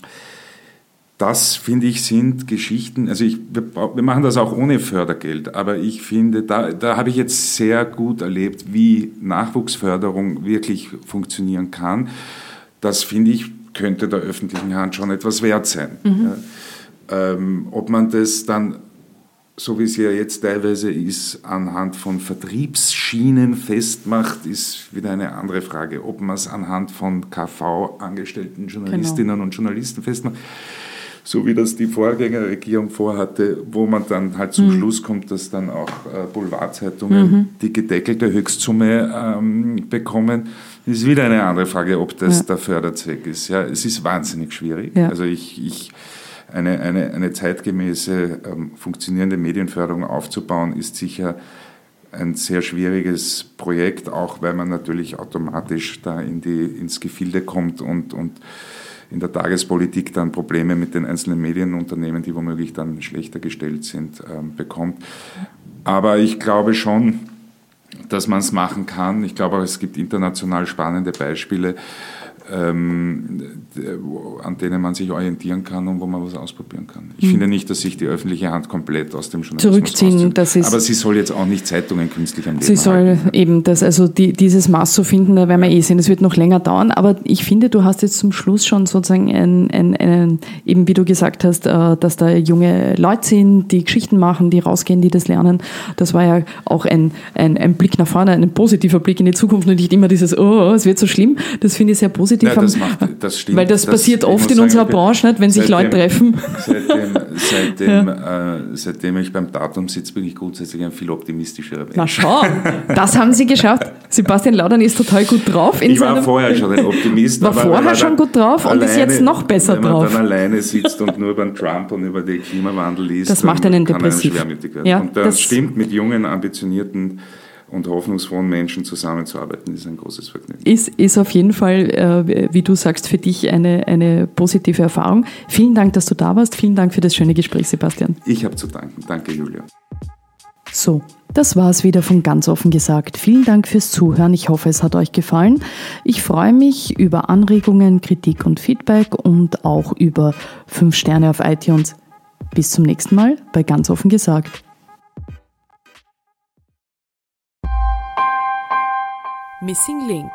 das, finde ich, sind Geschichten, also ich, wir, wir, machen das auch ohne Fördergeld, aber ich finde, da, da habe ich jetzt sehr gut erlebt, wie Nachwuchsförderung wirklich funktionieren kann. Das, finde ich, könnte der öffentlichen Hand schon etwas wert sein. Mhm. Ja, ähm, ob man das dann, so wie es ja jetzt teilweise ist, anhand von Vertriebsschienen festmacht, ist wieder eine andere Frage. Ob man es anhand von KV-angestellten Journalistinnen genau. und Journalisten festmacht so wie das die Vorgängerregierung vorhatte, wo man dann halt zum mhm. Schluss kommt, dass dann auch äh, Boulevardzeitungen mhm. die gedeckelte Höchstsumme ähm, bekommen. Das ist wieder eine andere Frage, ob das ja. der Förderzweck ist. Ja, es ist wahnsinnig schwierig. Ja. Also ich, ich eine, eine, eine zeitgemäße ähm, funktionierende Medienförderung aufzubauen, ist sicher ein sehr schwieriges Projekt, auch weil man natürlich automatisch da in die, ins Gefilde kommt und, und in der Tagespolitik dann Probleme mit den einzelnen Medienunternehmen, die womöglich dann schlechter gestellt sind, ähm, bekommt. Aber ich glaube schon, dass man es machen kann. Ich glaube auch, es gibt international spannende Beispiele an denen man sich orientieren kann und wo man was ausprobieren kann. Ich mhm. finde nicht, dass sich die öffentliche Hand komplett aus dem Journalismus zurückziehen. Das ist Aber sie soll jetzt auch nicht Zeitungen künstlich am Leben Sie soll halten. eben das, also die, dieses Maß zu finden, da werden wir eh sehen, es wird noch länger dauern. Aber ich finde, du hast jetzt zum Schluss schon sozusagen ein, ein, ein, eben wie du gesagt hast, äh, dass da junge Leute sind, die Geschichten machen, die rausgehen, die das lernen. Das war ja auch ein, ein, ein Blick nach vorne, ein positiver Blick in die Zukunft und nicht immer dieses, oh, es wird so schlimm. Das finde ich sehr positiv positiv ja, das macht, das stimmt. Weil das, das passiert oft in sagen, unserer Branche, nicht, wenn sich Leute treffen. Seitdem, seitdem, ja. äh, seitdem ich beim Datum sitze, bin ich grundsätzlich ein viel optimistischerer Mensch. Na schau, das haben Sie geschafft. Sebastian Laudern ist total gut drauf. ich war vorher schon ein Optimist. War vorher schon gut drauf alleine, und ist jetzt noch besser wenn drauf. Wenn man dann alleine sitzt und nur über Trump und über den Klimawandel liest, das macht einen depressiv. werden. Ja, und das, das stimmt mit jungen, ambitionierten und hoffnungsfrohen Menschen zusammenzuarbeiten, ist ein großes Vergnügen. Ist, ist auf jeden Fall, äh, wie du sagst, für dich eine, eine positive Erfahrung. Vielen Dank, dass du da warst. Vielen Dank für das schöne Gespräch, Sebastian. Ich habe zu danken. Danke, Julia. So, das war es wieder von ganz offen gesagt. Vielen Dank fürs Zuhören. Ich hoffe, es hat euch gefallen. Ich freue mich über Anregungen, Kritik und Feedback und auch über 5 Sterne auf iTunes. Bis zum nächsten Mal bei ganz offen gesagt. Missing Link